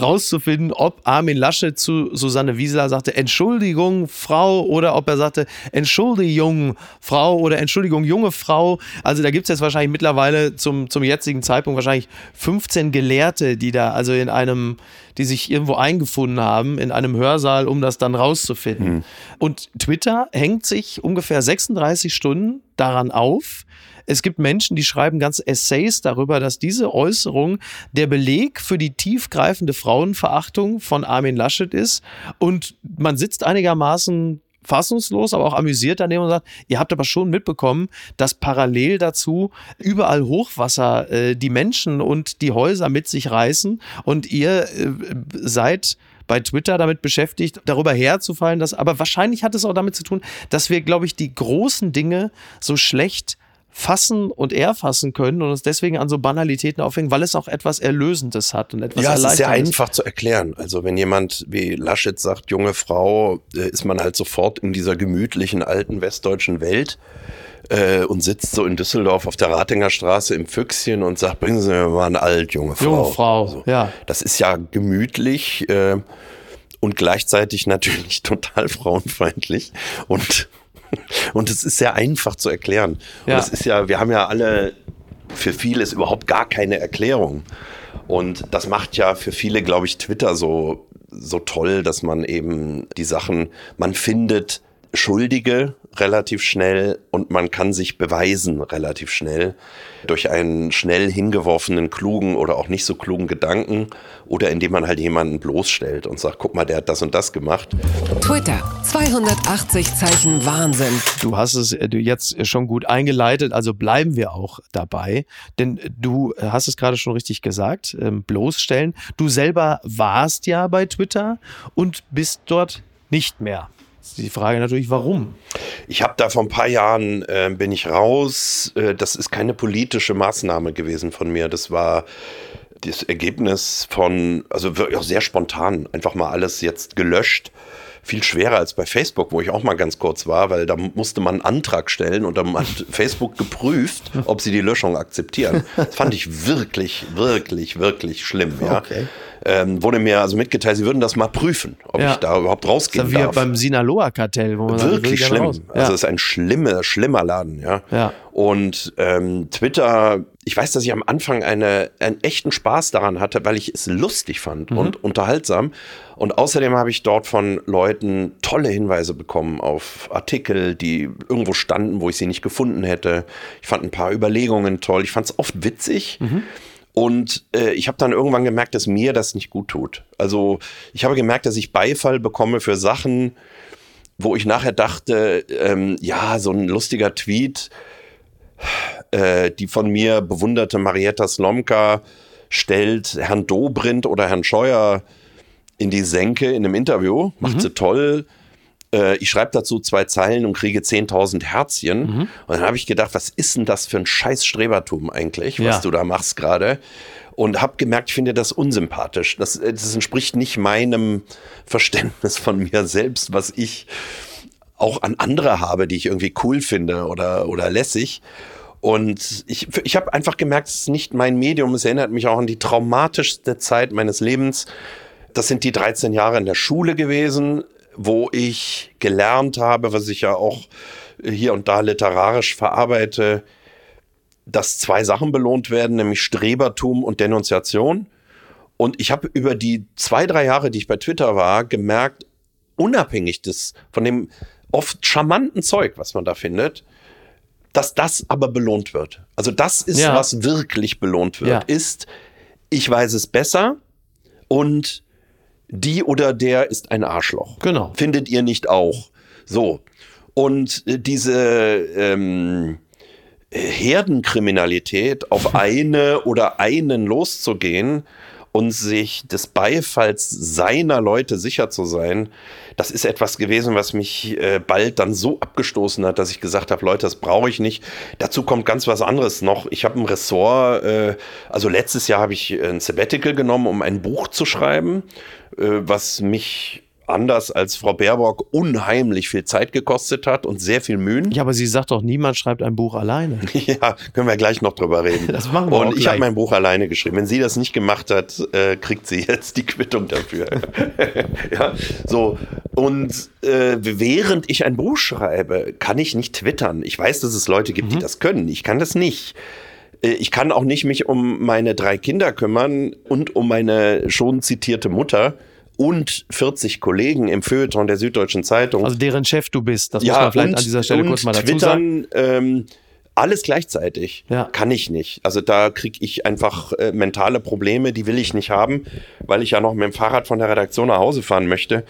rauszufinden, ob Armin Laschet zu Susanne Wieseler sagte, Entschuldigung, Frau, oder ob er sagte, Entschuldigung, Frau oder Entschuldigung, junge Frau. Also da gibt es jetzt wahrscheinlich mittlerweile zum, zum jetzigen Zeitpunkt wahrscheinlich 15 Gelehrte, die da also in einem, die sich irgendwo eingefunden haben, in einem Hörsaal, um das dann rauszufinden. Und Twitter hängt sich ungefähr 36 Stunden daran auf. Es gibt Menschen, die schreiben ganze Essays darüber, dass diese Äußerung der Beleg für die tiefgreifende Frauenverachtung von Armin Laschet ist. Und man sitzt einigermaßen fassungslos, aber auch amüsiert daneben und sagt, ihr habt aber schon mitbekommen, dass parallel dazu überall Hochwasser äh, die Menschen und die Häuser mit sich reißen und ihr äh, seid bei Twitter damit beschäftigt, darüber herzufallen, dass, aber wahrscheinlich hat es auch damit zu tun, dass wir, glaube ich, die großen Dinge so schlecht fassen und erfassen können und uns deswegen an so Banalitäten aufhängen, weil es auch etwas Erlösendes hat und etwas Ja, es ist sehr einfach zu erklären. Also wenn jemand wie Laschet sagt, junge Frau, äh, ist man halt sofort in dieser gemütlichen alten westdeutschen Welt äh, und sitzt so in Düsseldorf auf der Ratinger Straße im Füchschen und sagt, bringen Sie mir mal eine alt junge Frau. Junge Frau, So. ja. Das ist ja gemütlich äh, und gleichzeitig natürlich total frauenfeindlich und und es ist sehr einfach zu erklären. Ja. Und es ist ja, wir haben ja alle für vieles überhaupt gar keine Erklärung. Und das macht ja für viele, glaube ich, Twitter so, so toll, dass man eben die Sachen, man findet Schuldige relativ schnell und man kann sich beweisen relativ schnell durch einen schnell hingeworfenen, klugen oder auch nicht so klugen Gedanken oder indem man halt jemanden bloßstellt und sagt, guck mal, der hat das und das gemacht. Twitter, 280 Zeichen Wahnsinn. Du hast es äh, du jetzt schon gut eingeleitet, also bleiben wir auch dabei, denn du hast es gerade schon richtig gesagt, ähm, bloßstellen. Du selber warst ja bei Twitter und bist dort nicht mehr. Ist Die Frage natürlich, warum? Ich habe da vor ein paar Jahren äh, bin ich raus. Äh, das ist keine politische Maßnahme gewesen von mir. Das war das Ergebnis von, also wirklich auch sehr spontan, einfach mal alles jetzt gelöscht. Viel schwerer als bei Facebook, wo ich auch mal ganz kurz war, weil da musste man einen Antrag stellen und dann hat Facebook geprüft, ob sie die Löschung akzeptieren. Das fand ich wirklich, wirklich, wirklich schlimm. Ja. Okay. Ähm, wurde mir also mitgeteilt, sie würden das mal prüfen, ob Ja. ich da überhaupt rausgehen Das ist wie darf. beim Sinaloa-Kartell, wo man sagt, Wirklich gerne schlimm. Also Ja. es ist ein schlimmer, schlimmer Laden, ja. Ja. Und ähm, Twitter, ich weiß, dass ich am Anfang eine, einen echten Spaß daran hatte, weil ich es lustig fand Mhm. und unterhaltsam. Und außerdem habe ich dort von Leuten tolle Hinweise bekommen auf Artikel, die irgendwo standen, wo ich sie nicht gefunden hätte. Ich fand ein paar Überlegungen toll. Ich fand es oft witzig. Und äh, ich habe dann irgendwann gemerkt, dass mir das nicht gut tut. Also ich habe gemerkt, dass ich Beifall bekomme für Sachen, wo ich nachher dachte, ähm, ja, so ein lustiger Tweet, äh, die von mir bewunderte Marietta Slomka stellt Herrn Dobrindt oder Herrn Scheuer in die Senke in einem Interview, macht sie toll. Äh, ich schreibe dazu zwei Zeilen und kriege 10.000 Herzchen. Und dann habe ich gedacht, was ist denn das für ein scheiß Strebertum eigentlich, was Ja. du da machst gerade? Und habe gemerkt, ich finde das unsympathisch. Das, äh, das entspricht nicht meinem Verständnis von mir selbst, was ich auch an andere habe, die ich irgendwie cool finde oder, oder lässig. Und ich, ich habe einfach gemerkt, es ist nicht mein Medium. Es erinnert mich auch an die traumatischste Zeit meines Lebens. Das sind die 13 Jahre in der Schule gewesen, wo ich gelernt habe, was ich ja auch hier und da literarisch verarbeite, dass zwei Sachen belohnt werden, nämlich Strebertum und Denunziation. Und ich habe über die zwei, drei Jahre, die ich bei Twitter war, gemerkt, unabhängig des, von dem oft charmanten Zeug, was man da findet, dass das aber belohnt wird. Also das ist, Ja. was wirklich belohnt wird, Ja. ist, ich weiß es besser und die oder der ist ein Arschloch. Genau. Findet ihr nicht auch? So. Und äh, diese ähm, Herdenkriminalität auf eine oder einen loszugehen und sich des Beifalls seiner Leute sicher zu sein, das ist etwas gewesen, was mich äh, bald dann so abgestoßen hat, dass ich gesagt habe, Leute, das brauche ich nicht. Dazu kommt ganz was anderes noch. Ich habe ein Ressort, äh, also letztes Jahr habe ich ein Sabbatical genommen, um ein Buch zu schreiben, was mich anders als Frau Baerbock unheimlich viel Zeit gekostet hat und sehr viel Mühen. Ja, aber sie sagt doch, niemand schreibt ein Buch alleine. Ja, können wir gleich noch drüber reden. Das machen wir Und ich habe mein Buch alleine geschrieben. Wenn sie das nicht gemacht hat, äh, kriegt sie jetzt die Quittung dafür. ja, so. Und äh, während ich ein Buch schreibe, kann ich nicht twittern. Ich weiß, dass es Leute gibt, die das können. Ich kann das nicht. Äh, Ich kann auch nicht mich um meine drei Kinder kümmern und um meine schon zitierte Mutter und 40 Kollegen im Feuilleton der Süddeutschen Zeitung Also deren Chef du bist. Das muss man vielleicht an dieser Stelle und kurz mal dazu sagen. Twittern, ähm, alles gleichzeitig Ja. kann ich nicht. Also da kriege ich einfach äh, mentale Probleme, die will ich nicht haben, weil ich ja noch mit dem Fahrrad von der Redaktion nach Hause fahren möchte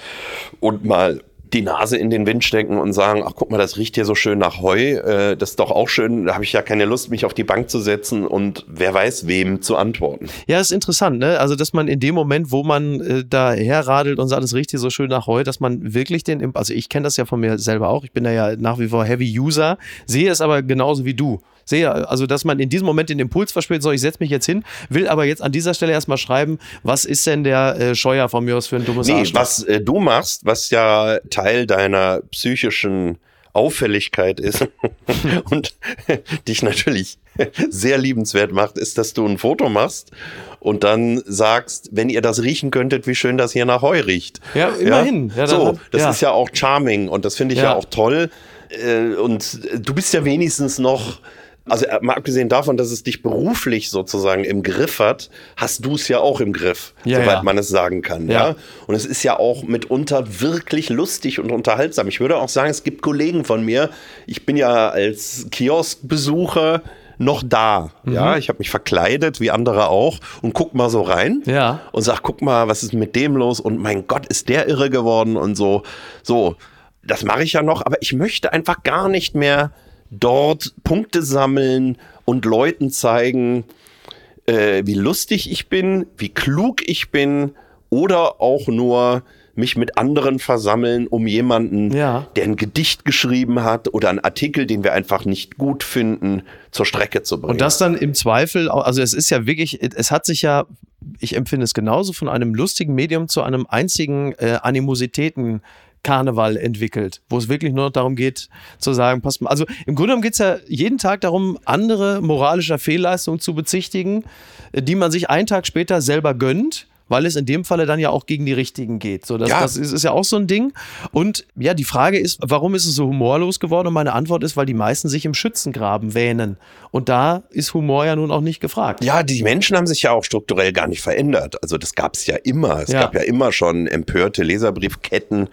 und mal die Nase in den Wind stecken und sagen, ach guck mal, das riecht hier so schön nach Heu, äh, das ist doch auch schön, da habe ich ja keine Lust, mich auf die Bank zu setzen und wer weiß, wem zu antworten. Ja, ist interessant, ne? Also, dass man in dem Moment, wo man äh, da herradelt und sagt, es riecht hier so schön nach Heu, dass man wirklich den, also ich kenne das ja von mir selber auch, ich bin da ja nach wie vor Heavy User, sehe es aber genauso wie du. Sehe, also, dass man in diesem Moment den Impuls verspürt, so, ich setze mich jetzt hin, will aber jetzt an dieser Stelle erstmal schreiben, was ist denn der äh, Scheuer von mir aus für ein dummes Nee, Arschloch? was äh, du machst, was ja Teil deiner psychischen Auffälligkeit ist und dich natürlich sehr liebenswert macht, ist, dass du ein Foto machst und dann sagst, wenn ihr das riechen könntet, wie schön das hier nach Heu riecht. Ja, immerhin. Ja, dann so, hat- das ja. ist ja auch charming und das finde ich ja. Ja. auch toll. Äh, Und du bist ja wenigstens noch, also äh, mal abgesehen davon, dass es dich beruflich sozusagen im Griff hat, hast du es ja auch im Griff, Ja, soweit ja. man es sagen kann. Ja. Ja. Und es ist ja auch mitunter wirklich lustig und unterhaltsam. Ich würde auch sagen, es gibt Kollegen von mir. Ich bin ja als Kioskbesucher noch da. Mhm. Ja, ich habe mich verkleidet, wie andere auch, und guck mal so rein. Ja. Und sag, guck mal, was ist mit dem los? Und mein Gott, ist der irre geworden und so. So, das mache ich ja noch, aber ich möchte einfach gar nicht mehr dort Punkte sammeln und Leuten zeigen, äh, wie lustig ich bin, wie klug ich bin oder auch nur mich mit anderen versammeln, um jemanden, Ja. der ein Gedicht geschrieben hat oder einen Artikel, den wir einfach nicht gut finden, zur Strecke zu bringen. Und das dann im Zweifel, also es ist ja wirklich, es hat sich ja, ich empfinde es genauso, von einem lustigen Medium zu einem einzigen äh, Karneval entwickelt, wo es wirklich nur noch darum geht, zu sagen, passt mal. Also im Grunde genommen geht es ja jeden Tag darum, andere moralischer Fehlleistungen zu bezichtigen, die man sich einen Tag später selber gönnt weil es in dem Falle dann ja auch gegen die Richtigen geht. So, das, Ja. das ist, ist ja auch so ein Ding. Und ja, die Frage ist, warum ist es so humorlos geworden? Und meine Antwort ist, weil die meisten sich im Schützengraben wähnen. Und da ist Humor ja nun auch nicht gefragt. Ja, die Menschen haben sich ja auch strukturell gar nicht verändert. Also das gab es ja immer. Es Ja. gab ja immer schon empörte Leserbriefketten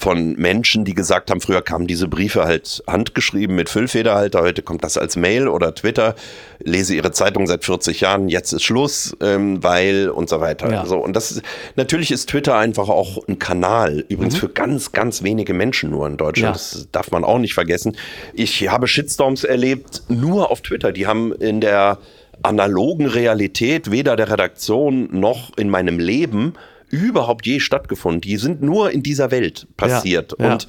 von Menschen, die gesagt haben, früher kamen diese Briefe halt handgeschrieben mit Füllfederhalter, heute kommt das als Mail oder Twitter, lese ihre Zeitung seit 40 Jahren, jetzt ist Schluss, ähm, weil und so weiter. Ja. So, und das ist, natürlich ist Twitter einfach auch ein Kanal, übrigens für ganz, ganz wenige Menschen nur in Deutschland. Ja. Das darf man auch nicht vergessen. Ich habe Shitstorms erlebt, nur auf Twitter. Die haben in der analogen Realität weder der Redaktion noch in meinem Leben überhaupt je stattgefunden. Die sind nur in dieser Welt passiert. Ja. Und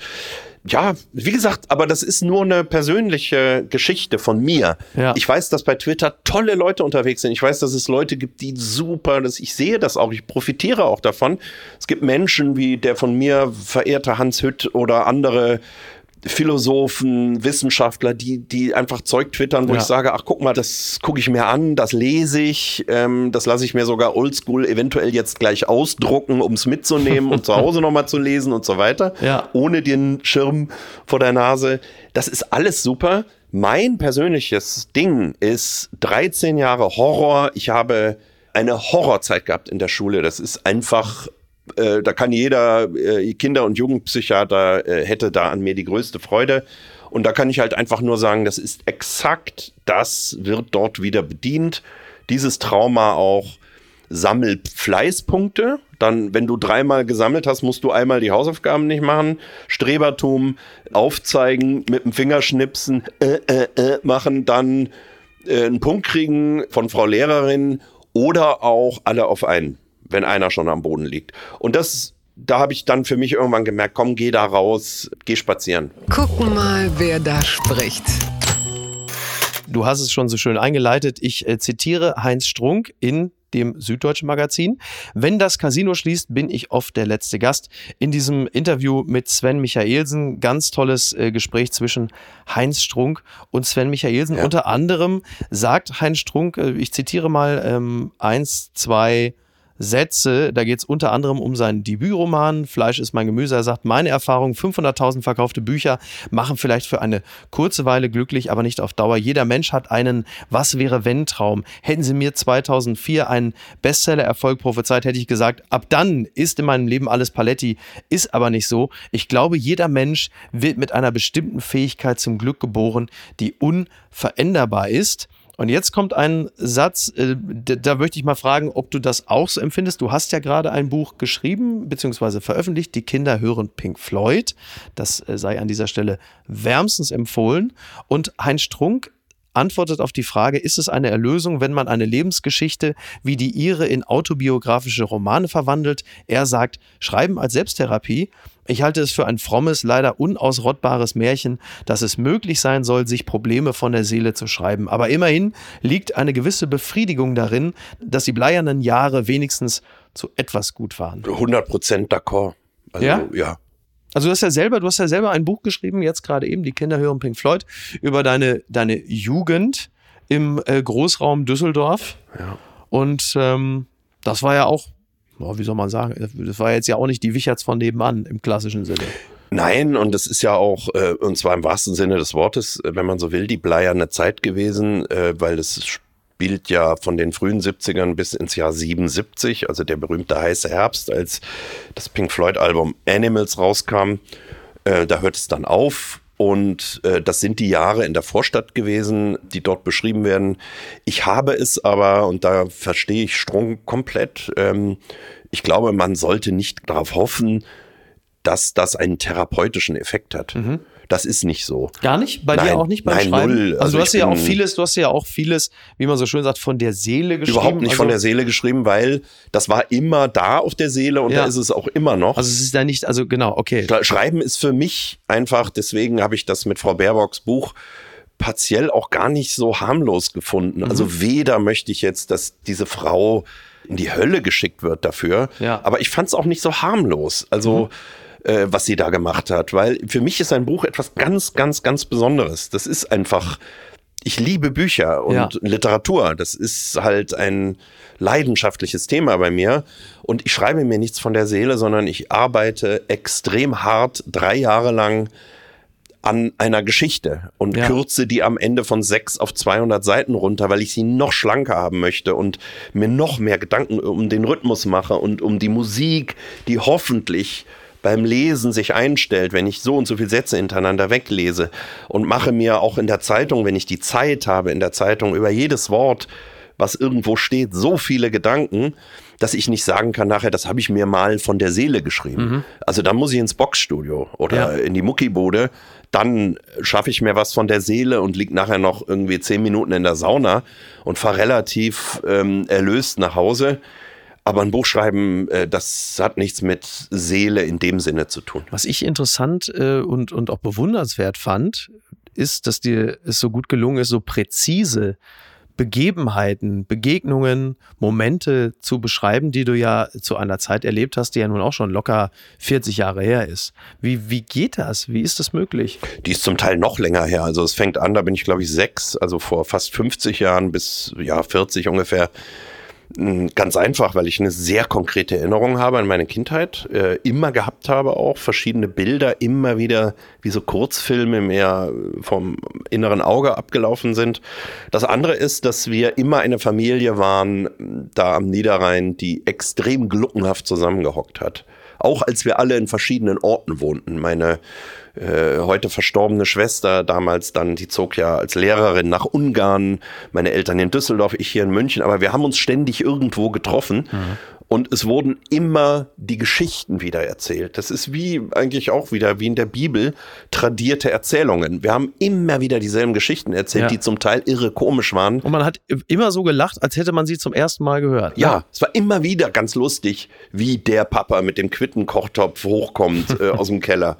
ja, wie gesagt, aber das ist nur eine persönliche Geschichte von mir. Ja. Ich weiß, dass bei Twitter tolle Leute unterwegs sind. Ich weiß, dass es Leute gibt, die super, dass ich sehe das auch, ich profitiere auch davon. Es gibt Menschen wie der von mir verehrte Hans Hütt oder andere Philosophen, Wissenschaftler, die, die einfach Zeug twittern, wo Ja. ich sage, ach guck mal, das gucke ich mir an, das lese ich, ähm, das lasse ich mir sogar oldschool eventuell jetzt gleich ausdrucken, um es mitzunehmen und zu Hause nochmal zu lesen und so weiter, Ja. ohne den Schirm vor der Nase. Das ist alles super. Mein persönliches Ding ist 13 Jahre Horror. Ich habe eine Horrorzeit gehabt in der Schule. Das ist einfach äh, da kann jeder äh, Kinder- und Jugendpsychiater äh, hätte da an mir die größte Freude. Und da kann ich halt einfach nur sagen, das ist exakt das, wird dort wieder bedient. Dieses Trauma auch sammelt Fleißpunkte. Dann, wenn du dreimal gesammelt hast, musst du einmal die Hausaufgaben nicht machen. Strebertum, aufzeigen, mit dem Finger schnipsen, äh, äh, äh, machen, dann äh, einen Punkt kriegen von Frau Lehrerin oder auch alle auf einen, wenn einer schon am Boden liegt. Und das, da habe ich dann für mich irgendwann gemerkt, komm, geh da raus, geh spazieren. Gucken mal, wer da spricht. Du hast es schon so schön eingeleitet. Ich äh, zitiere Heinz Strunk in dem Süddeutschen Magazin. Wenn das Casino schließt, bin ich oft der letzte Gast. In diesem Interview mit Sven Michaelsen, ganz tolles äh, Gespräch zwischen Heinz Strunk und Sven Michaelsen. Ja. Unter anderem sagt Heinz Strunk, äh, ich zitiere mal ähm, eins, zwei Sätze. Da geht es unter anderem um seinen Debütroman Fleisch ist mein Gemüse. Er sagt, meine Erfahrung, 500.000 verkaufte Bücher machen vielleicht für eine kurze Weile glücklich, aber nicht auf Dauer. Jeder Mensch hat einen Was wäre wenn Traum. Hätten Sie mir 2004 einen Bestseller-Erfolg prophezeit, hätte ich gesagt, ab dann ist in meinem Leben alles Paletti. Ist aber nicht so. Ich glaube, jeder Mensch wird mit einer bestimmten Fähigkeit zum Glück geboren, die unveränderbar ist. Und jetzt kommt ein Satz, äh, da, möchte ich mal fragen, ob du das auch so empfindest. Du hast ja gerade ein Buch geschrieben bzw. veröffentlicht, Die Kinder hören Pink Floyd. Das äh, sei an dieser Stelle wärmstens empfohlen. Und Heinz Strunk antwortet auf die Frage, ist es eine Erlösung, wenn man eine Lebensgeschichte wie die ihre in autobiografische Romane verwandelt? Er sagt, Schreiben als Selbsttherapie. Ich halte es für ein frommes, leider unausrottbares Märchen, dass es möglich sein soll, sich Probleme von der Seele zu schreiben. Aber immerhin liegt eine gewisse Befriedigung darin, dass die bleiernen Jahre wenigstens zu etwas gut waren. 100% d'accord. Also, Ja? ja. Also du hast ja selber, du hast ja selber ein Buch geschrieben, jetzt gerade eben, die Kinder hören Pink Floyd, über deine, deine Jugend im äh, Großraum Düsseldorf. Ja. Und ähm, das war ja auch, oh, wie soll man sagen, das war jetzt ja auch nicht die Wicherts von nebenan im klassischen Sinne. Nein, und es ist ja auch, äh, und zwar im wahrsten Sinne des Wortes, äh, wenn man so will, die bleierne Zeit gewesen, äh, weil es spielt ja von den frühen 70ern bis ins Jahr 77, also der berühmte heiße Herbst, als das Pink Floyd-Album Animals rauskam. Äh, da hört es dann auf. Und äh, das sind die Jahre in der Vorstadt gewesen, die dort beschrieben werden. Ich habe es aber, und da verstehe ich Strunk komplett, ähm, ich glaube, man sollte nicht darauf hoffen, dass das einen therapeutischen Effekt hat. Das ist nicht so. Gar nicht? Bei Nein, dir auch nicht beim nein, Schreiben? null. Also, Also du hast ja auch vieles, du hast ja auch vieles, wie man so schön sagt, von der Seele geschrieben. Überhaupt nicht also, von der Seele geschrieben, weil das war immer da auf der Seele und Ja. da ist es auch immer noch. Also es ist ja nicht, also genau, okay. Schreiben ist für mich einfach, deswegen habe ich das mit Frau Baerbocks Buch partiell auch gar nicht so harmlos gefunden. Mhm. Also weder möchte ich jetzt, dass diese Frau in die Hölle geschickt wird dafür, Ja. aber ich fand es auch nicht so harmlos. Also äh, was sie da gemacht hat. Weil für mich ist ein Buch etwas ganz, ganz, ganz Besonderes. Das ist einfach, ich liebe Bücher und Ja. Literatur. Das ist halt ein leidenschaftliches Thema bei mir. Und ich schreibe mir nichts von der Seele, sondern ich arbeite extrem hart, drei Jahre lang an einer Geschichte und Ja. kürze die am Ende von sechs auf 200 Seiten runter, weil ich sie noch schlanker haben möchte und mir noch mehr Gedanken um den Rhythmus mache und um die Musik, die hoffentlich beim Lesen sich einstellt, wenn ich so und so viele Sätze hintereinander weglese und mache mir auch in der Zeitung, wenn ich die Zeit habe, in der Zeitung über jedes Wort, was irgendwo steht, so viele Gedanken, dass ich nicht sagen kann nachher, das habe ich mir mal von der Seele geschrieben. Also dann muss ich ins Boxstudio oder Ja. in die Muckibude, dann schaffe ich mir was von der Seele und lieg nachher noch irgendwie zehn Minuten in der Sauna und fahre relativ ähm, erlöst nach Hause. Aber ein Buch schreiben, äh, das hat nichts mit Seele in dem Sinne zu tun. Was ich interessant äh, und, und auch bewundernswert fand, ist, dass dir es so gut gelungen ist, so präzise Begebenheiten, Begegnungen, Momente zu beschreiben, die du ja zu einer Zeit erlebt hast, die ja nun auch schon locker 40 Jahre her ist. Wie, wie geht das? Wie ist das möglich? Die ist zum Teil noch länger her. Also es fängt an, da bin ich glaube ich sechs, also vor fast 50 Jahren bis ja 40 ungefähr. Mm, Ganz einfach, weil ich eine sehr konkrete Erinnerung habe an meine Kindheit, äh, immer gehabt habe auch, verschiedene Bilder immer wieder wie so Kurzfilme mehr vom inneren Auge abgelaufen sind. Das andere ist, dass wir immer eine Familie waren, da am Niederrhein, die extrem gluckenhaft zusammengehockt hat. Auch als wir alle in verschiedenen Orten wohnten. Meine äh, heute verstorbene Schwester damals dann, die zog ja als Lehrerin nach Ungarn, meine Eltern in Düsseldorf, ich hier in München, aber wir haben uns ständig irgendwo getroffen und es wurden immer die Geschichten wieder erzählt. Das ist wie eigentlich auch wieder wie in der Bibel tradierte Erzählungen. Wir haben immer wieder dieselben Geschichten erzählt, Ja. die zum Teil irre komisch waren. Und man hat immer so gelacht, als hätte man sie zum ersten Mal gehört. Ja, es war immer wieder ganz lustig, wie der Papa mit dem Quittenkochtopf hochkommt äh, aus dem Keller.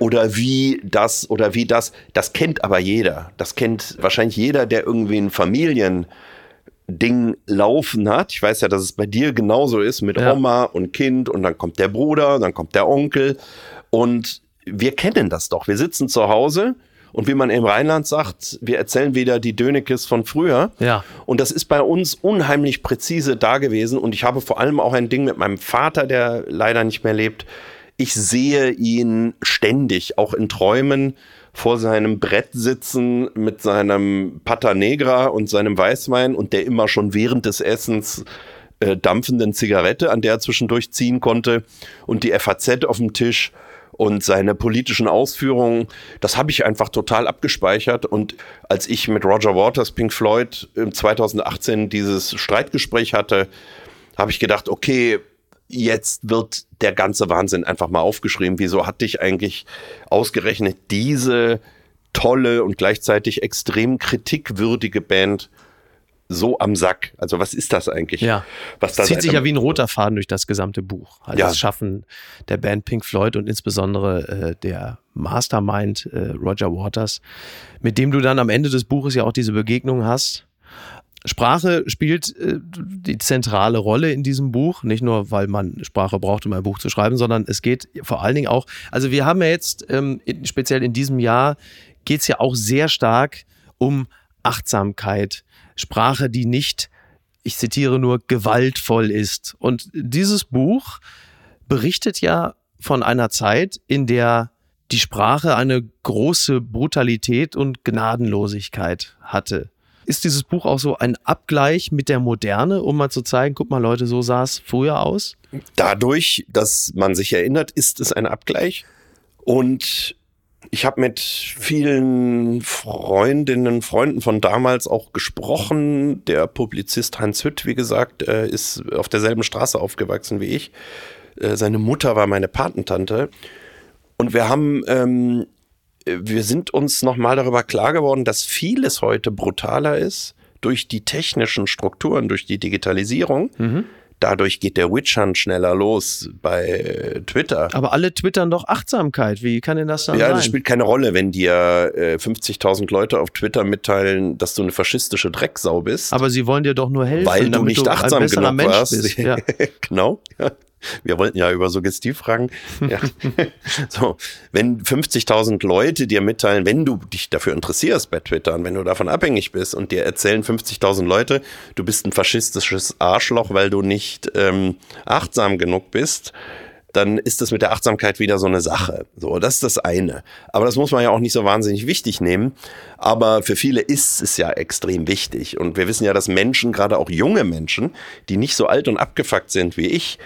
Oder wie das oder wie das. Das kennt aber jeder. Das kennt wahrscheinlich jeder, der irgendwie ein Familiending laufen hat. Ich weiß ja, dass es bei dir genauso ist mit Ja. Oma und Kind und dann kommt der Bruder, dann kommt der Onkel. Und wir kennen das doch. Wir sitzen zu Hause und wie man im Rheinland sagt, wir erzählen wieder die Dönekes von früher. Ja. Und das ist bei uns unheimlich präzise da gewesen. Und ich habe vor allem auch ein Ding mit meinem Vater, der leider nicht mehr lebt. Ich sehe ihn ständig, auch in Träumen, vor seinem Brett sitzen mit seinem Pata Negra und seinem Weißwein und der immer schon während des Essens äh, dampfenden Zigarette, an der er zwischendurch ziehen konnte und die FAZ auf dem Tisch und seine politischen Ausführungen, das habe ich einfach total abgespeichert. Und als ich mit Roger Waters, Pink Floyd, im 2018 dieses Streitgespräch hatte, habe ich gedacht, okay, jetzt wird der ganze Wahnsinn einfach mal aufgeschrieben. Wieso hat dich eigentlich ausgerechnet diese tolle und gleichzeitig extrem kritikwürdige Band so am Sack? Also was ist das eigentlich? Ja. Was da Zieht sich ja wie ein roter Faden durch das gesamte Buch. Also Ja. das Schaffen der Band Pink Floyd und insbesondere äh, der Mastermind äh, Roger Waters, mit dem du dann am Ende des Buches ja auch diese Begegnung hast. Sprache spielt äh, die zentrale Rolle in diesem Buch, nicht nur, weil man Sprache braucht, um ein Buch zu schreiben, sondern es geht vor allen Dingen auch, also wir haben ja jetzt ähm, speziell in diesem Jahr geht es ja auch sehr stark um Achtsamkeit, Sprache, die nicht, ich zitiere nur, gewaltvoll ist. Und dieses Buch berichtet ja von einer Zeit, in der die Sprache eine große Brutalität und Gnadenlosigkeit hatte. Ist dieses Buch auch so ein Abgleich mit der Moderne, um mal zu zeigen, guck mal Leute, so sah es früher aus? Dadurch, dass man sich erinnert, ist es ein Abgleich. Und ich habe mit vielen Freundinnen, Freunden von damals auch gesprochen. Der Publizist Hans Hütt, wie gesagt, äh, ist auf derselben Straße aufgewachsen wie ich. Äh, Seine Mutter war meine Patentante. Und wir haben, ähm, wir sind uns nochmal darüber klar geworden, dass vieles heute brutaler ist durch die technischen Strukturen, durch die Digitalisierung. Dadurch geht der Witch-Hunt schneller los bei äh, Twitter. Aber alle twittern doch Achtsamkeit. Wie kann denn das dann Ja, sein? das spielt keine Rolle, wenn dir äh, 50.000 Leute auf Twitter mitteilen, dass du eine faschistische Drecksau bist. Aber sie wollen dir doch nur helfen, weil du nicht du achtsam genug Mensch warst. bist. Ja. genau. Ja. Wir wollten ja über Suggestivfragen. Ja. so, wenn 50.000 Leute dir mitteilen, wenn du dich dafür interessierst bei Twitter und wenn du davon abhängig bist und dir erzählen 50.000 Leute, du bist ein faschistisches Arschloch, weil du nicht ähm, achtsam genug bist, dann ist das mit der Achtsamkeit wieder so eine Sache. So, das ist das eine. Aber das muss man ja auch nicht so wahnsinnig wichtig nehmen. Aber für viele ist es ja extrem wichtig. Und wir wissen ja, dass Menschen, gerade auch junge Menschen, die nicht so alt und abgefuckt sind wie ich,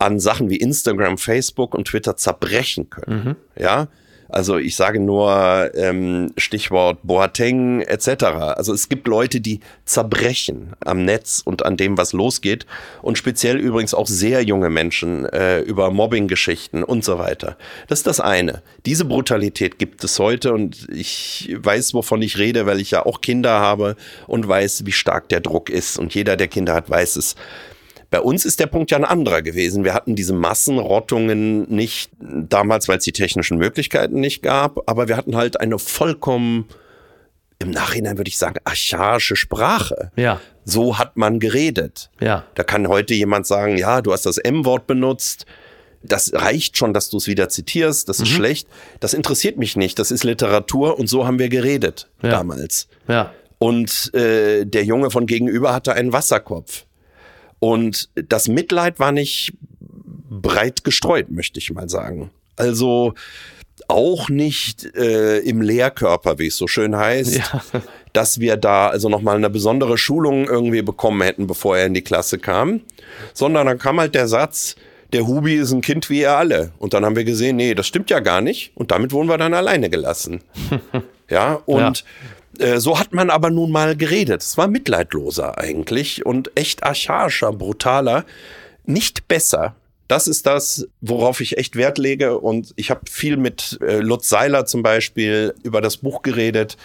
an Sachen wie Instagram, Facebook und Twitter zerbrechen können. Mhm. Ja, also ich sage nur ähm, Stichwort Boateng etc. Also es gibt Leute, die zerbrechen am Netz und an dem, was losgeht. Und speziell übrigens auch sehr junge Menschen äh, über Mobbing-Geschichten und so weiter. Das ist das eine. Diese Brutalität gibt es heute und ich weiß, wovon ich rede, weil ich ja auch Kinder habe und weiß, wie stark der Druck ist. Und jeder, der Kinder hat, weiß es. Bei uns ist der Punkt ja ein anderer gewesen. Wir hatten diese Massenrottungen nicht damals, weil es die technischen Möglichkeiten nicht gab, aber wir hatten halt eine vollkommen im Nachhinein würde ich sagen, archaische Sprache. Ja. So hat man geredet. Ja. Da kann heute jemand sagen, ja, du hast das M-Wort benutzt. Das reicht schon, dass du es wieder zitierst. Das ist mhm. schlecht. Das interessiert mich nicht. Das ist Literatur und so haben wir geredet ja. damals. Ja. Und äh, der Junge von gegenüber hatte einen Wasserkopf. Und das Mitleid war nicht breit gestreut, möchte ich mal sagen. Also auch nicht äh, im Lehrkörper, wie es so schön heißt, ja. dass wir da also nochmal eine besondere Schulung irgendwie bekommen hätten, bevor er in die Klasse kam, sondern dann kam halt der Satz, der Hubi ist ein Kind wie ihr alle. Und dann haben wir gesehen, nee, das stimmt ja gar nicht. Und damit wurden wir dann alleine gelassen. ja, und ja. Äh, so hat man aber nun mal geredet. Es war mitleidloser eigentlich und echt archaischer, brutaler. Nicht besser. Das ist das, worauf ich echt Wert lege. Und ich habe viel mit äh, Lutz Seiler zum Beispiel über das Buch geredet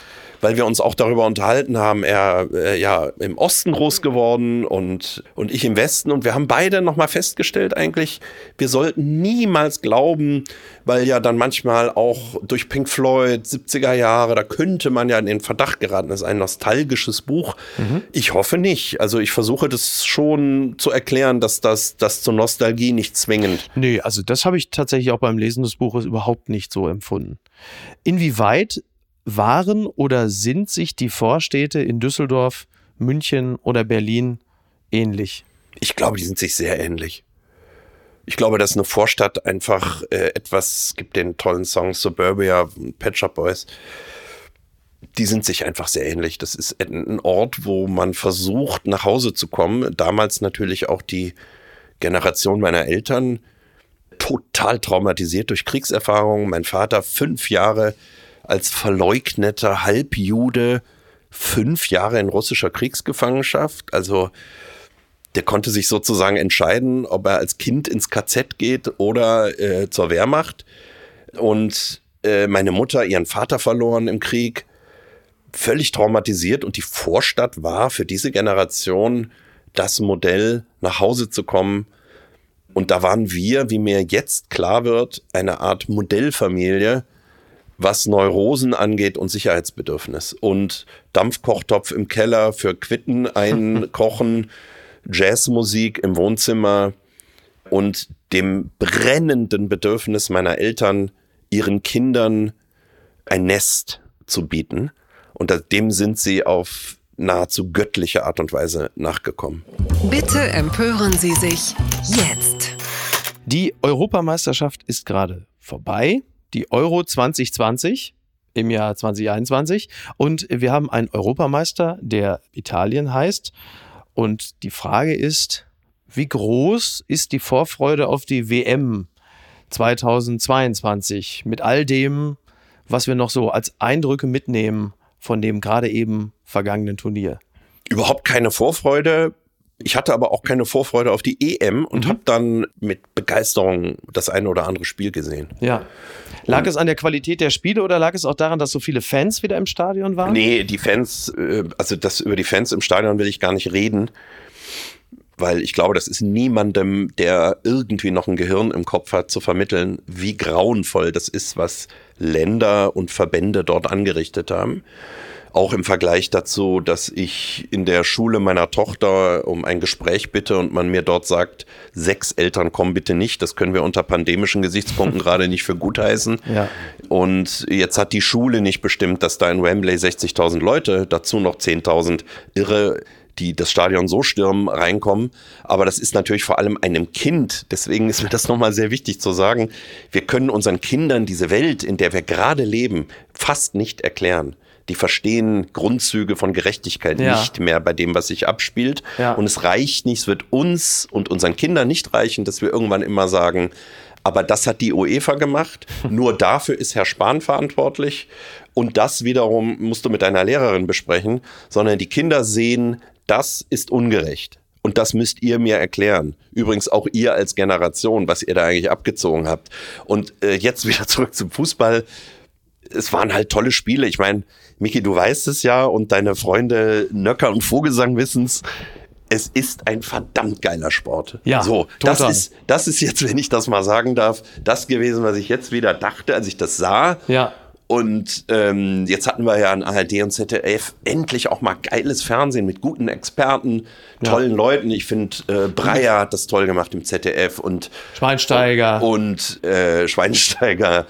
weil wir uns auch darüber unterhalten haben, er äh, ja im Osten groß geworden und, und ich im Westen. Und wir haben beide nochmal festgestellt, eigentlich, wir sollten niemals glauben, weil ja dann manchmal auch durch Pink Floyd, 70er Jahre, da könnte man ja in den Verdacht geraten, das ist ein nostalgisches Buch. Mhm. Ich hoffe nicht. Also ich versuche das schon zu erklären, dass das, das zur Nostalgie nicht zwingend. Nee, also das habe ich tatsächlich auch beim Lesen des Buches überhaupt nicht so empfunden. Inwieweit waren oder sind sich die Vorstädte in Düsseldorf, München oder Berlin ähnlich? Ich glaube, die sind sich sehr ähnlich. Ich glaube, dass eine Vorstadt einfach äh, etwas, gibt den tollen Song Suburbia, Pet Shop Boys, die sind sich einfach sehr ähnlich. Das ist ein Ort, wo man versucht, nach Hause zu kommen. Damals natürlich auch die Generation meiner Eltern total traumatisiert durch Kriegserfahrungen. Mein Vater fünf Jahre als verleugneter Halbjude fünf Jahre in russischer Kriegsgefangenschaft. Also der konnte sich sozusagen entscheiden, ob er als Kind ins KZ geht oder äh, zur Wehrmacht. Und äh, meine Mutter ihren Vater verloren im Krieg, völlig traumatisiert. Und die Vorstadt war für diese Generation das Modell, nach Hause zu kommen. Und da waren wir, wie mir jetzt klar wird, eine Art Modellfamilie, was Neurosen angeht und Sicherheitsbedürfnis. Und Dampfkochtopf im Keller für Quitten einkochen, Jazzmusik im Wohnzimmer und dem brennenden Bedürfnis meiner Eltern, ihren Kindern ein Nest zu bieten. Und dem sind sie auf nahezu göttliche Art und Weise nachgekommen. Bitte empören Sie sich jetzt. Die Europameisterschaft ist gerade vorbei die Euro 2020 im Jahr 2021 und wir haben einen Europameister, der Italien heißt. Und die Frage ist, wie groß ist die Vorfreude auf die WM 2022 mit all dem, was wir noch so als Eindrücke mitnehmen von dem gerade eben vergangenen Turnier? Überhaupt keine Vorfreude. Ich hatte aber auch keine Vorfreude auf die EM und mhm. habe dann mit Begeisterung das eine oder andere Spiel gesehen. Ja. Lag und es an der Qualität der Spiele oder lag es auch daran, dass so viele Fans wieder im Stadion waren? Nee, die Fans, äh, also das über die Fans im Stadion will ich gar nicht reden, weil ich glaube, das ist niemandem, der irgendwie noch ein Gehirn im Kopf hat, zu vermitteln, wie grauenvoll das ist, was Länder und Verbände dort angerichtet haben Auch im Vergleich dazu, dass ich in der Schule meiner Tochter um ein Gespräch bitte und man mir dort sagt, sechs Eltern kommen bitte nicht. Das können wir unter pandemischen Gesichtspunkten gerade nicht für gut heißen. Ja. Und jetzt hat die Schule nicht bestimmt, dass da in Wembley 60.000 Leute, dazu noch 10.000 irre die das Stadion so stürmen, reinkommen. Aber das ist natürlich vor allem einem Kind. Deswegen ist mir das nochmal sehr wichtig zu sagen. Wir können unseren Kindern diese Welt, in der wir gerade leben, fast nicht erklären. Die verstehen Grundzüge von Gerechtigkeit Ja. nicht mehr bei dem, was sich abspielt. Ja. Und es reicht nicht, es wird uns und unseren Kindern nicht reichen, dass wir irgendwann immer sagen, aber das hat die UEFA gemacht. Nur dafür ist Herr Spahn verantwortlich. Und das wiederum musst du mit deiner Lehrerin besprechen, sondern die Kinder sehen, das ist ungerecht. Und das müsst ihr mir erklären. Übrigens auch ihr als Generation, was ihr da eigentlich abgezogen habt. Und äh, jetzt wieder zurück zum Fußball. Es waren halt tolle Spiele. Ich meine, Miki, du weißt es ja und deine Freunde Nöcker und Vogelsang wissen's. Es ist ein verdammt geiler Sport. Ja, so, das total. ist, das ist jetzt, wenn ich das mal sagen darf, das gewesen, was ich jetzt wieder dachte, als ich das sah. Ja. Und ähm, jetzt hatten wir ja an ARD und ZDF endlich auch mal geiles Fernsehen mit guten Experten, tollen Leuten. Ich finde, äh, Breyer hat das toll gemacht im ZDF und Schweinsteiger. und äh, Schweinsteiger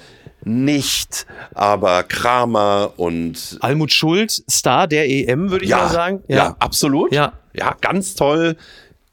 nicht, aber Kramer und Almut Schuld, Star der EM, würde ich mal sagen. ja, absolut. Ja. ja, ganz toll.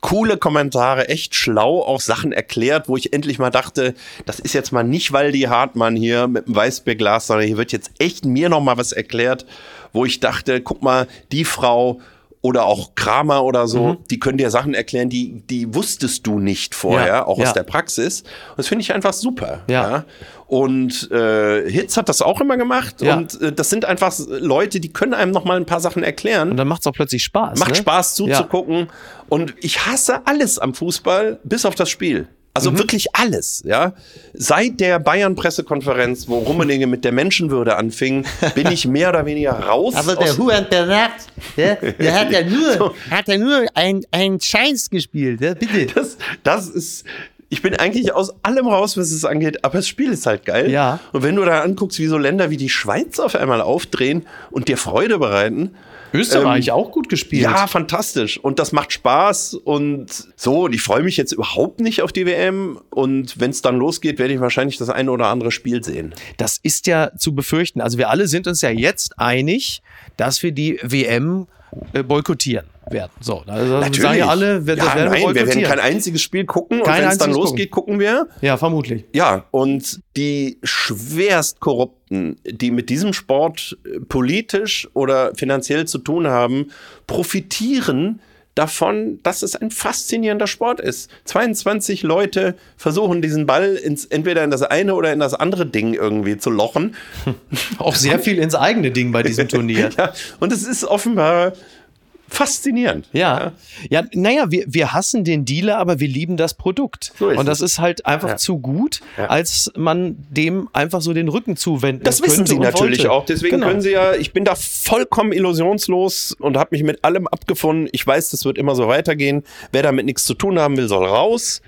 Coole Kommentare, echt schlau, auch Sachen erklärt, wo ich endlich mal dachte, das ist jetzt mal nicht Waldi Hartmann hier mit dem Weißbierglas, sondern hier wird jetzt echt mir noch mal was erklärt, wo ich dachte, guck mal, die Frau oder auch Kramer oder so, Mhm. die können dir Sachen erklären, die, die wusstest du nicht vorher, Ja, auch ja. aus der Praxis. Und das finde ich einfach super. Ja. Und äh, Hitz hat das auch immer gemacht. Ja. Und äh, das sind einfach Leute, die können einem noch mal ein paar Sachen erklären. Und dann macht es auch plötzlich Spaß. Macht ne? Spaß Ja. zuzugucken. Und ich hasse alles am Fußball, bis auf das Spiel. Also Mhm. wirklich alles, ja. Seit der Bayern-Pressekonferenz, wo Rummenigge mit der Menschenwürde anfing, bin ich mehr oder weniger raus. Aber der Juan Bernat, der, der hat ja nur, hat ja nur ein, ein Scheiß gespielt, ja, bitte. das, das ist. Ich bin eigentlich aus allem raus, was es angeht, aber das Spiel ist halt geil. Ja. Und wenn du da anguckst, wie so Länder wie die Schweiz auf einmal aufdrehen und dir Freude bereiten, Österreich auch gut gespielt. Ja, fantastisch. Und das macht Spaß. Und so, und ich freue mich jetzt überhaupt nicht auf die WM. Und wenn es dann losgeht, werde ich wahrscheinlich das eine oder andere Spiel sehen. Das ist ja zu befürchten. Also wir alle sind uns ja jetzt einig, dass wir die WM äh, boykottieren werden. So, also sagen ja alle, wir, ja, das werden nein, wir wir werden kein einziges Spiel gucken. und Kein wenn es dann losgeht, gucken wir. ja, vermutlich. Ja, und die schwerst Korrupten, die mit diesem Sport äh, politisch oder finanziell zu tun haben, profitieren davon, dass es ein faszinierender Sport ist. 22 Leute versuchen diesen Ball ins, entweder in das eine oder in das andere Ding irgendwie zu lochen. Auch sehr viel ins eigene Ding bei diesem Turnier. Ja, und es ist offenbar faszinierend. Ja, ja, naja, wir, wir hassen den Dealer, aber wir lieben das Produkt. So und das es. ist halt einfach Ja. zu gut, Ja. als man dem einfach so den Rücken zuwenden Das wissen sie natürlich wollte. auch. Deswegen Genau. können sie ja, ich bin da vollkommen illusionslos und habe mich mit allem abgefunden. Ich weiß, das wird immer so weitergehen. Wer damit nichts zu tun haben will, soll raus.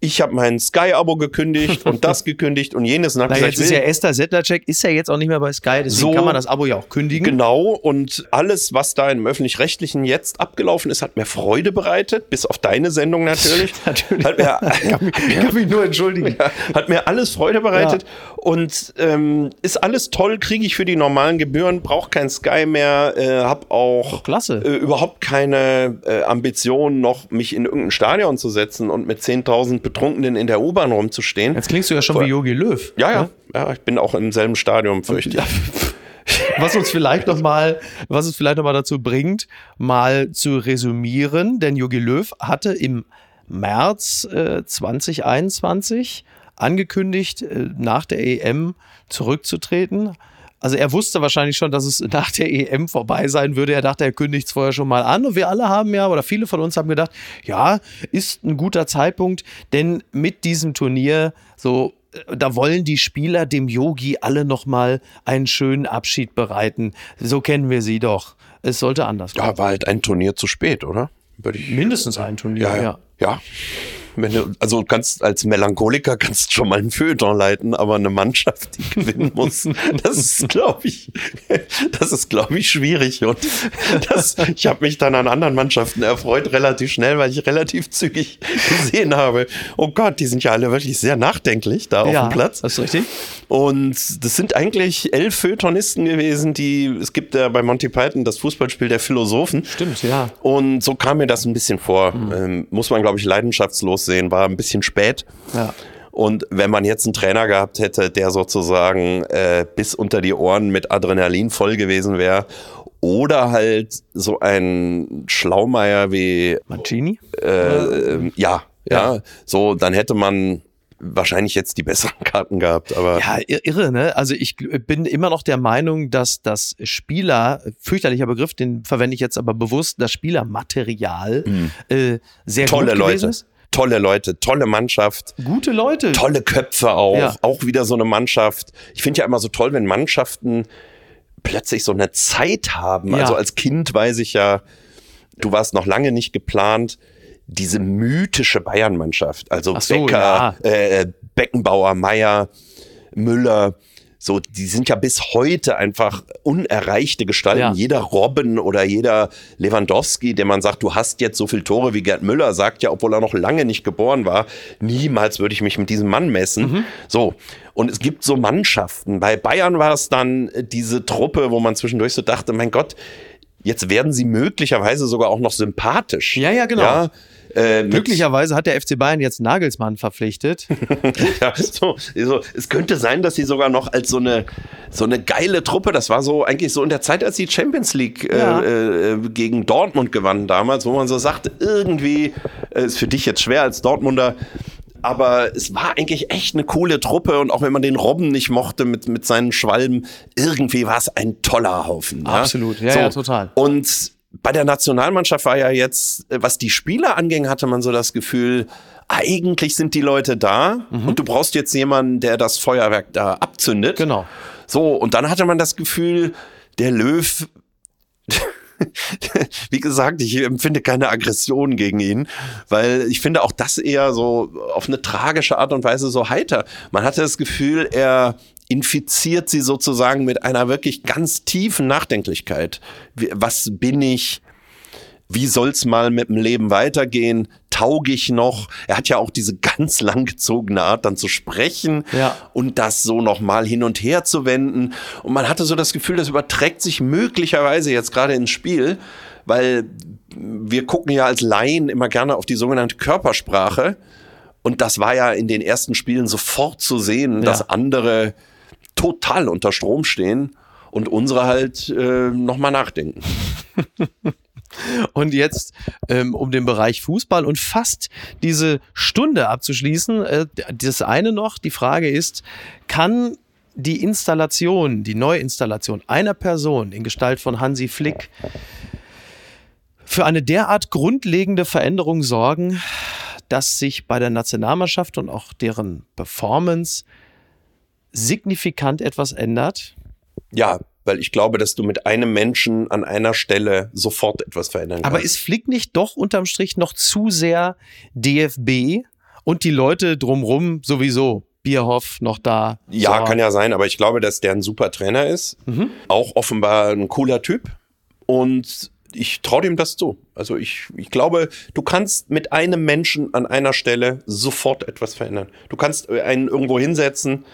Ich habe mein Sky-Abo gekündigt und das gekündigt und jenes. Und Na, gesagt, jetzt ist ja Esther Settlercheck, ist ja jetzt auch nicht mehr bei Sky, deswegen So- kann man das Abo ja auch kündigen. Genau, und alles, was da im Öffentlich-Rechtlichen jetzt abgelaufen ist, hat mir Freude bereitet, bis auf deine Sendung natürlich. Natürlich. Hat mir, Ich kann mich nur entschuldigen. Ja, hat mir alles Freude bereitet und ähm, ist alles toll, kriege ich für die normalen Gebühren, brauche kein Sky mehr, äh, habe auch Klasse. Äh, überhaupt keine äh, Ambition, noch mich in irgendein Stadion zu setzen und mit 10.000 Betrunkenen in der U-Bahn rumzustehen. Jetzt klingst du ja schon Voll. wie Yogi Löw. ja, ja, ne? ja, ich bin auch im selben Stadion, fürchte ich. Was uns vielleicht noch mal, was uns vielleicht noch mal dazu bringt, mal zu resümieren, denn Jogi Löw hatte im März äh, 2021 angekündigt, äh, nach der EM zurückzutreten. Also er wusste wahrscheinlich schon, dass es nach der EM vorbei sein würde. Er dachte, er kündigt es vorher schon mal an. Und wir alle haben ja, oder viele von uns haben gedacht, ja, ist ein guter Zeitpunkt, denn mit diesem Turnier so da wollen die Spieler dem Yogi alle nochmal einen schönen Abschied bereiten. So kennen wir sie doch. Es sollte anders Ja, war halt ein Turnier zu spät, oder? Mindestens ein Turnier, Ja, ja. ja. ja. Wenn du, also kannst als Melancholiker kannst schon mal ein Feuilleton leiten, aber eine Mannschaft, die gewinnen muss, das ist, glaube ich, das ist, glaube ich, schwierig. Und das, ich habe mich dann an anderen Mannschaften erfreut, relativ schnell, weil ich relativ zügig gesehen habe, oh Gott, die sind ja alle wirklich sehr nachdenklich da auf dem Platz. Das ist richtig. Und das sind eigentlich elf Feuilletonisten gewesen, die, es gibt ja bei Monty Python das Fußballspiel der Philosophen. Stimmt, ja. Und so kam mir das ein bisschen vor. Ähm, muss man, glaube ich, leidenschaftslos sehen, war ein bisschen spät. Ja. Und wenn man jetzt einen Trainer gehabt hätte, der sozusagen äh, bis unter die Ohren mit Adrenalin voll gewesen wäre, oder halt so ein Schlaumeier wie Mancini? äh, ja, ja, so, dann hätte man wahrscheinlich jetzt die besseren Karten gehabt, aber Ja, ir- irre, ne? Also ich bin immer noch der Meinung, dass das Spieler, fürchterlicher Begriff, den verwende ich jetzt aber bewusst, das Spielermaterial äh, sehr Mhm. tolle gut Leute, gewesen ist. Tolle Leute, tolle Mannschaft. Gute Leute. tolle Köpfe auch, Ja. auch wieder so eine Mannschaft. Ich finde ja immer so toll, wenn Mannschaften plötzlich so eine Zeit haben. Ja. Also als Kind weiß ich ja, du warst noch lange nicht geplant. Diese mythische Bayern-Mannschaft, also so, Becker, äh, Beckenbauer, Meier, Müller, so, die sind ja bis heute einfach unerreichte Gestalten. Ja. Jeder Robben oder jeder Lewandowski, der man sagt, du hast jetzt so viel Tore wie Gerd Müller, sagt ja, obwohl er noch lange nicht geboren war, niemals würde ich mich mit diesem Mann messen. So. Und es gibt so Mannschaften. Bei Bayern war es dann äh, diese Truppe, wo man zwischendurch so dachte, mein Gott, jetzt werden sie möglicherweise sogar auch noch sympathisch. Ja, ja, genau. Ja, äh, Glücklicherweise hat der FC Bayern jetzt Nagelsmann verpflichtet. ja, so, so, es könnte sein, dass sie sogar noch als so eine, so eine geile Truppe, das war so eigentlich so in der Zeit, als die Champions League Ja. äh, äh, gegen Dortmund gewannen damals, wo man so sagte, irgendwie äh, ist für dich jetzt schwer als Dortmunder. Aber es war eigentlich echt eine coole Truppe und auch wenn man den Robben nicht mochte mit, mit seinen Schwalben, irgendwie war es ein toller Haufen. Ja? Absolut. Ja, ja, total. Und bei der Nationalmannschaft war ja jetzt, was die Spieler anging, hatte man so das Gefühl, eigentlich sind die Leute da Mhm. und du brauchst jetzt jemanden, der das Feuerwerk da abzündet. Genau. So, und dann hatte man das Gefühl, der Löw, wie gesagt, ich empfinde keine Aggression gegen ihn, weil ich finde auch das eher so auf eine tragische Art und Weise so heiter. Man hatte das Gefühl, er infiziert sie sozusagen mit einer wirklich ganz tiefen Nachdenklichkeit. Was bin ich? Wie soll's mal mit dem Leben weitergehen? Taug ich noch? Er hat ja auch diese ganz langgezogene Art, dann zu sprechen Ja. und das so nochmal hin und her zu wenden. Und man hatte so das Gefühl, das überträgt sich möglicherweise jetzt gerade ins Spiel, weil wir gucken ja als Laien immer gerne auf die sogenannte Körpersprache. Und das war ja in den ersten Spielen sofort zu sehen, Ja. dass andere total unter Strom stehen und unsere halt äh, nochmal nachdenken. Und jetzt, ähm, um den Bereich Fußball und fast diese Stunde abzuschließen, äh, das eine noch, die Frage ist, kann die Installation, die Neuinstallation einer Person in Gestalt von Hansi Flick für eine derart grundlegende Veränderung sorgen, dass sich bei der Nationalmannschaft und auch deren Performance signifikant etwas ändert? Ja, weil ich glaube, dass du mit einem Menschen an einer Stelle sofort etwas verändern kannst. Aber ist Flick nicht doch unterm Strich noch zu sehr DFB und die Leute drumrum sowieso? Bierhoff noch da. Ja, So. kann ja sein, aber ich glaube, dass der ein super Trainer ist. Auch offenbar ein cooler Typ. Und ich traue dem das zu. Also ich, ich glaube, du kannst mit einem Menschen an einer Stelle sofort etwas verändern. Du kannst einen irgendwo hinsetzen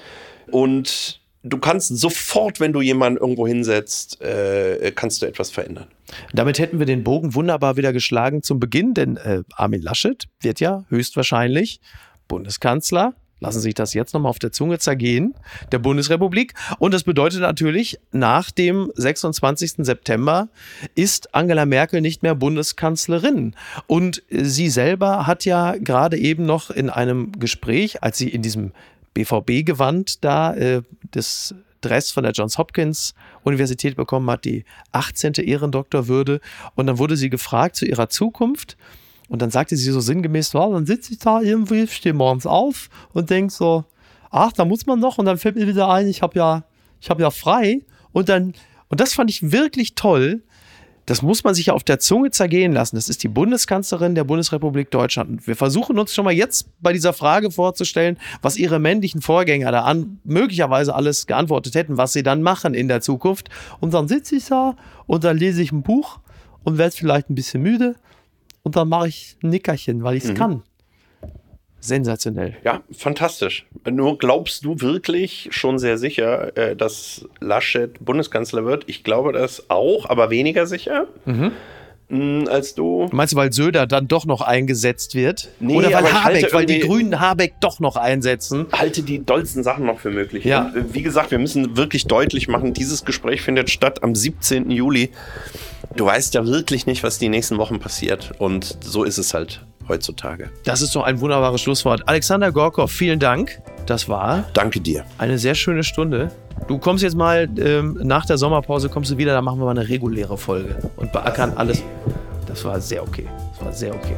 und du kannst sofort, wenn du jemanden irgendwo hinsetzt, äh, kannst du etwas verändern. Damit hätten wir den Bogen wunderbar wieder geschlagen zum Beginn, denn äh, Armin Laschet wird ja höchstwahrscheinlich Bundeskanzler. Lassen Sie sich das jetzt nochmal auf der Zunge zergehen, der Bundesrepublik. Und das bedeutet natürlich, nach dem 26. September ist Angela Merkel nicht mehr Bundeskanzlerin. Und sie selber hat ja gerade eben noch in einem Gespräch, als sie in diesem BVB-Gewand da äh, das Dress von der Johns Hopkins Universität bekommen hat, die 18. Ehrendoktorwürde. Und dann wurde sie gefragt zu ihrer Zukunft. Und dann sagte sie so sinngemäß, ja, dann sitze ich da irgendwie, stehe morgens auf und denke so, ach, da muss man noch. Und dann fällt mir wieder ein, ich habe ja, ich habe ja frei. Und dann, und das fand ich wirklich toll, das muss man sich ja auf der Zunge zergehen lassen. Das ist die Bundeskanzlerin der Bundesrepublik Deutschland. Und wir versuchen uns schon mal jetzt bei dieser Frage vorzustellen, was ihre männlichen Vorgänger da an, möglicherweise alles geantwortet hätten, was sie dann machen in der Zukunft. Und dann sitze ich da und dann lese ich ein Buch und werde vielleicht ein bisschen müde und dann mache ich ein Nickerchen, weil ich es kann. Sensationell. Ja, fantastisch. Nur glaubst du wirklich schon sehr sicher, äh, dass Laschet Bundeskanzler wird? Ich glaube das auch, aber weniger sicher mm, als du. Meinst du, weil Söder dann doch noch eingesetzt wird? Nee, Oder weil Habeck, weil die Grünen Habeck doch noch einsetzen? Halte die dollsten Sachen noch für möglich. Ja. Und, äh, wie gesagt, wir müssen wirklich deutlich machen, dieses Gespräch findet statt am 17. Juli. Du weißt ja wirklich nicht, was die nächsten Wochen passiert. Und so ist es halt heutzutage. Das ist doch ein wunderbares Schlusswort. Alexander Gorkov, vielen Dank. Das war Danke dir. eine sehr schöne Stunde. Du kommst jetzt mal ähm, nach der Sommerpause, kommst du wieder, dann machen wir mal eine reguläre Folge und beackern alles. Das war sehr okay. Das war sehr okay.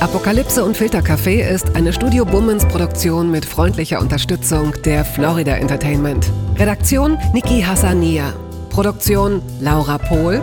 Apokalypse und Filtercafé ist eine Studio Bummens Produktion mit freundlicher Unterstützung der Florida Entertainment. Redaktion Niki Hassania. Produktion Laura Pohl.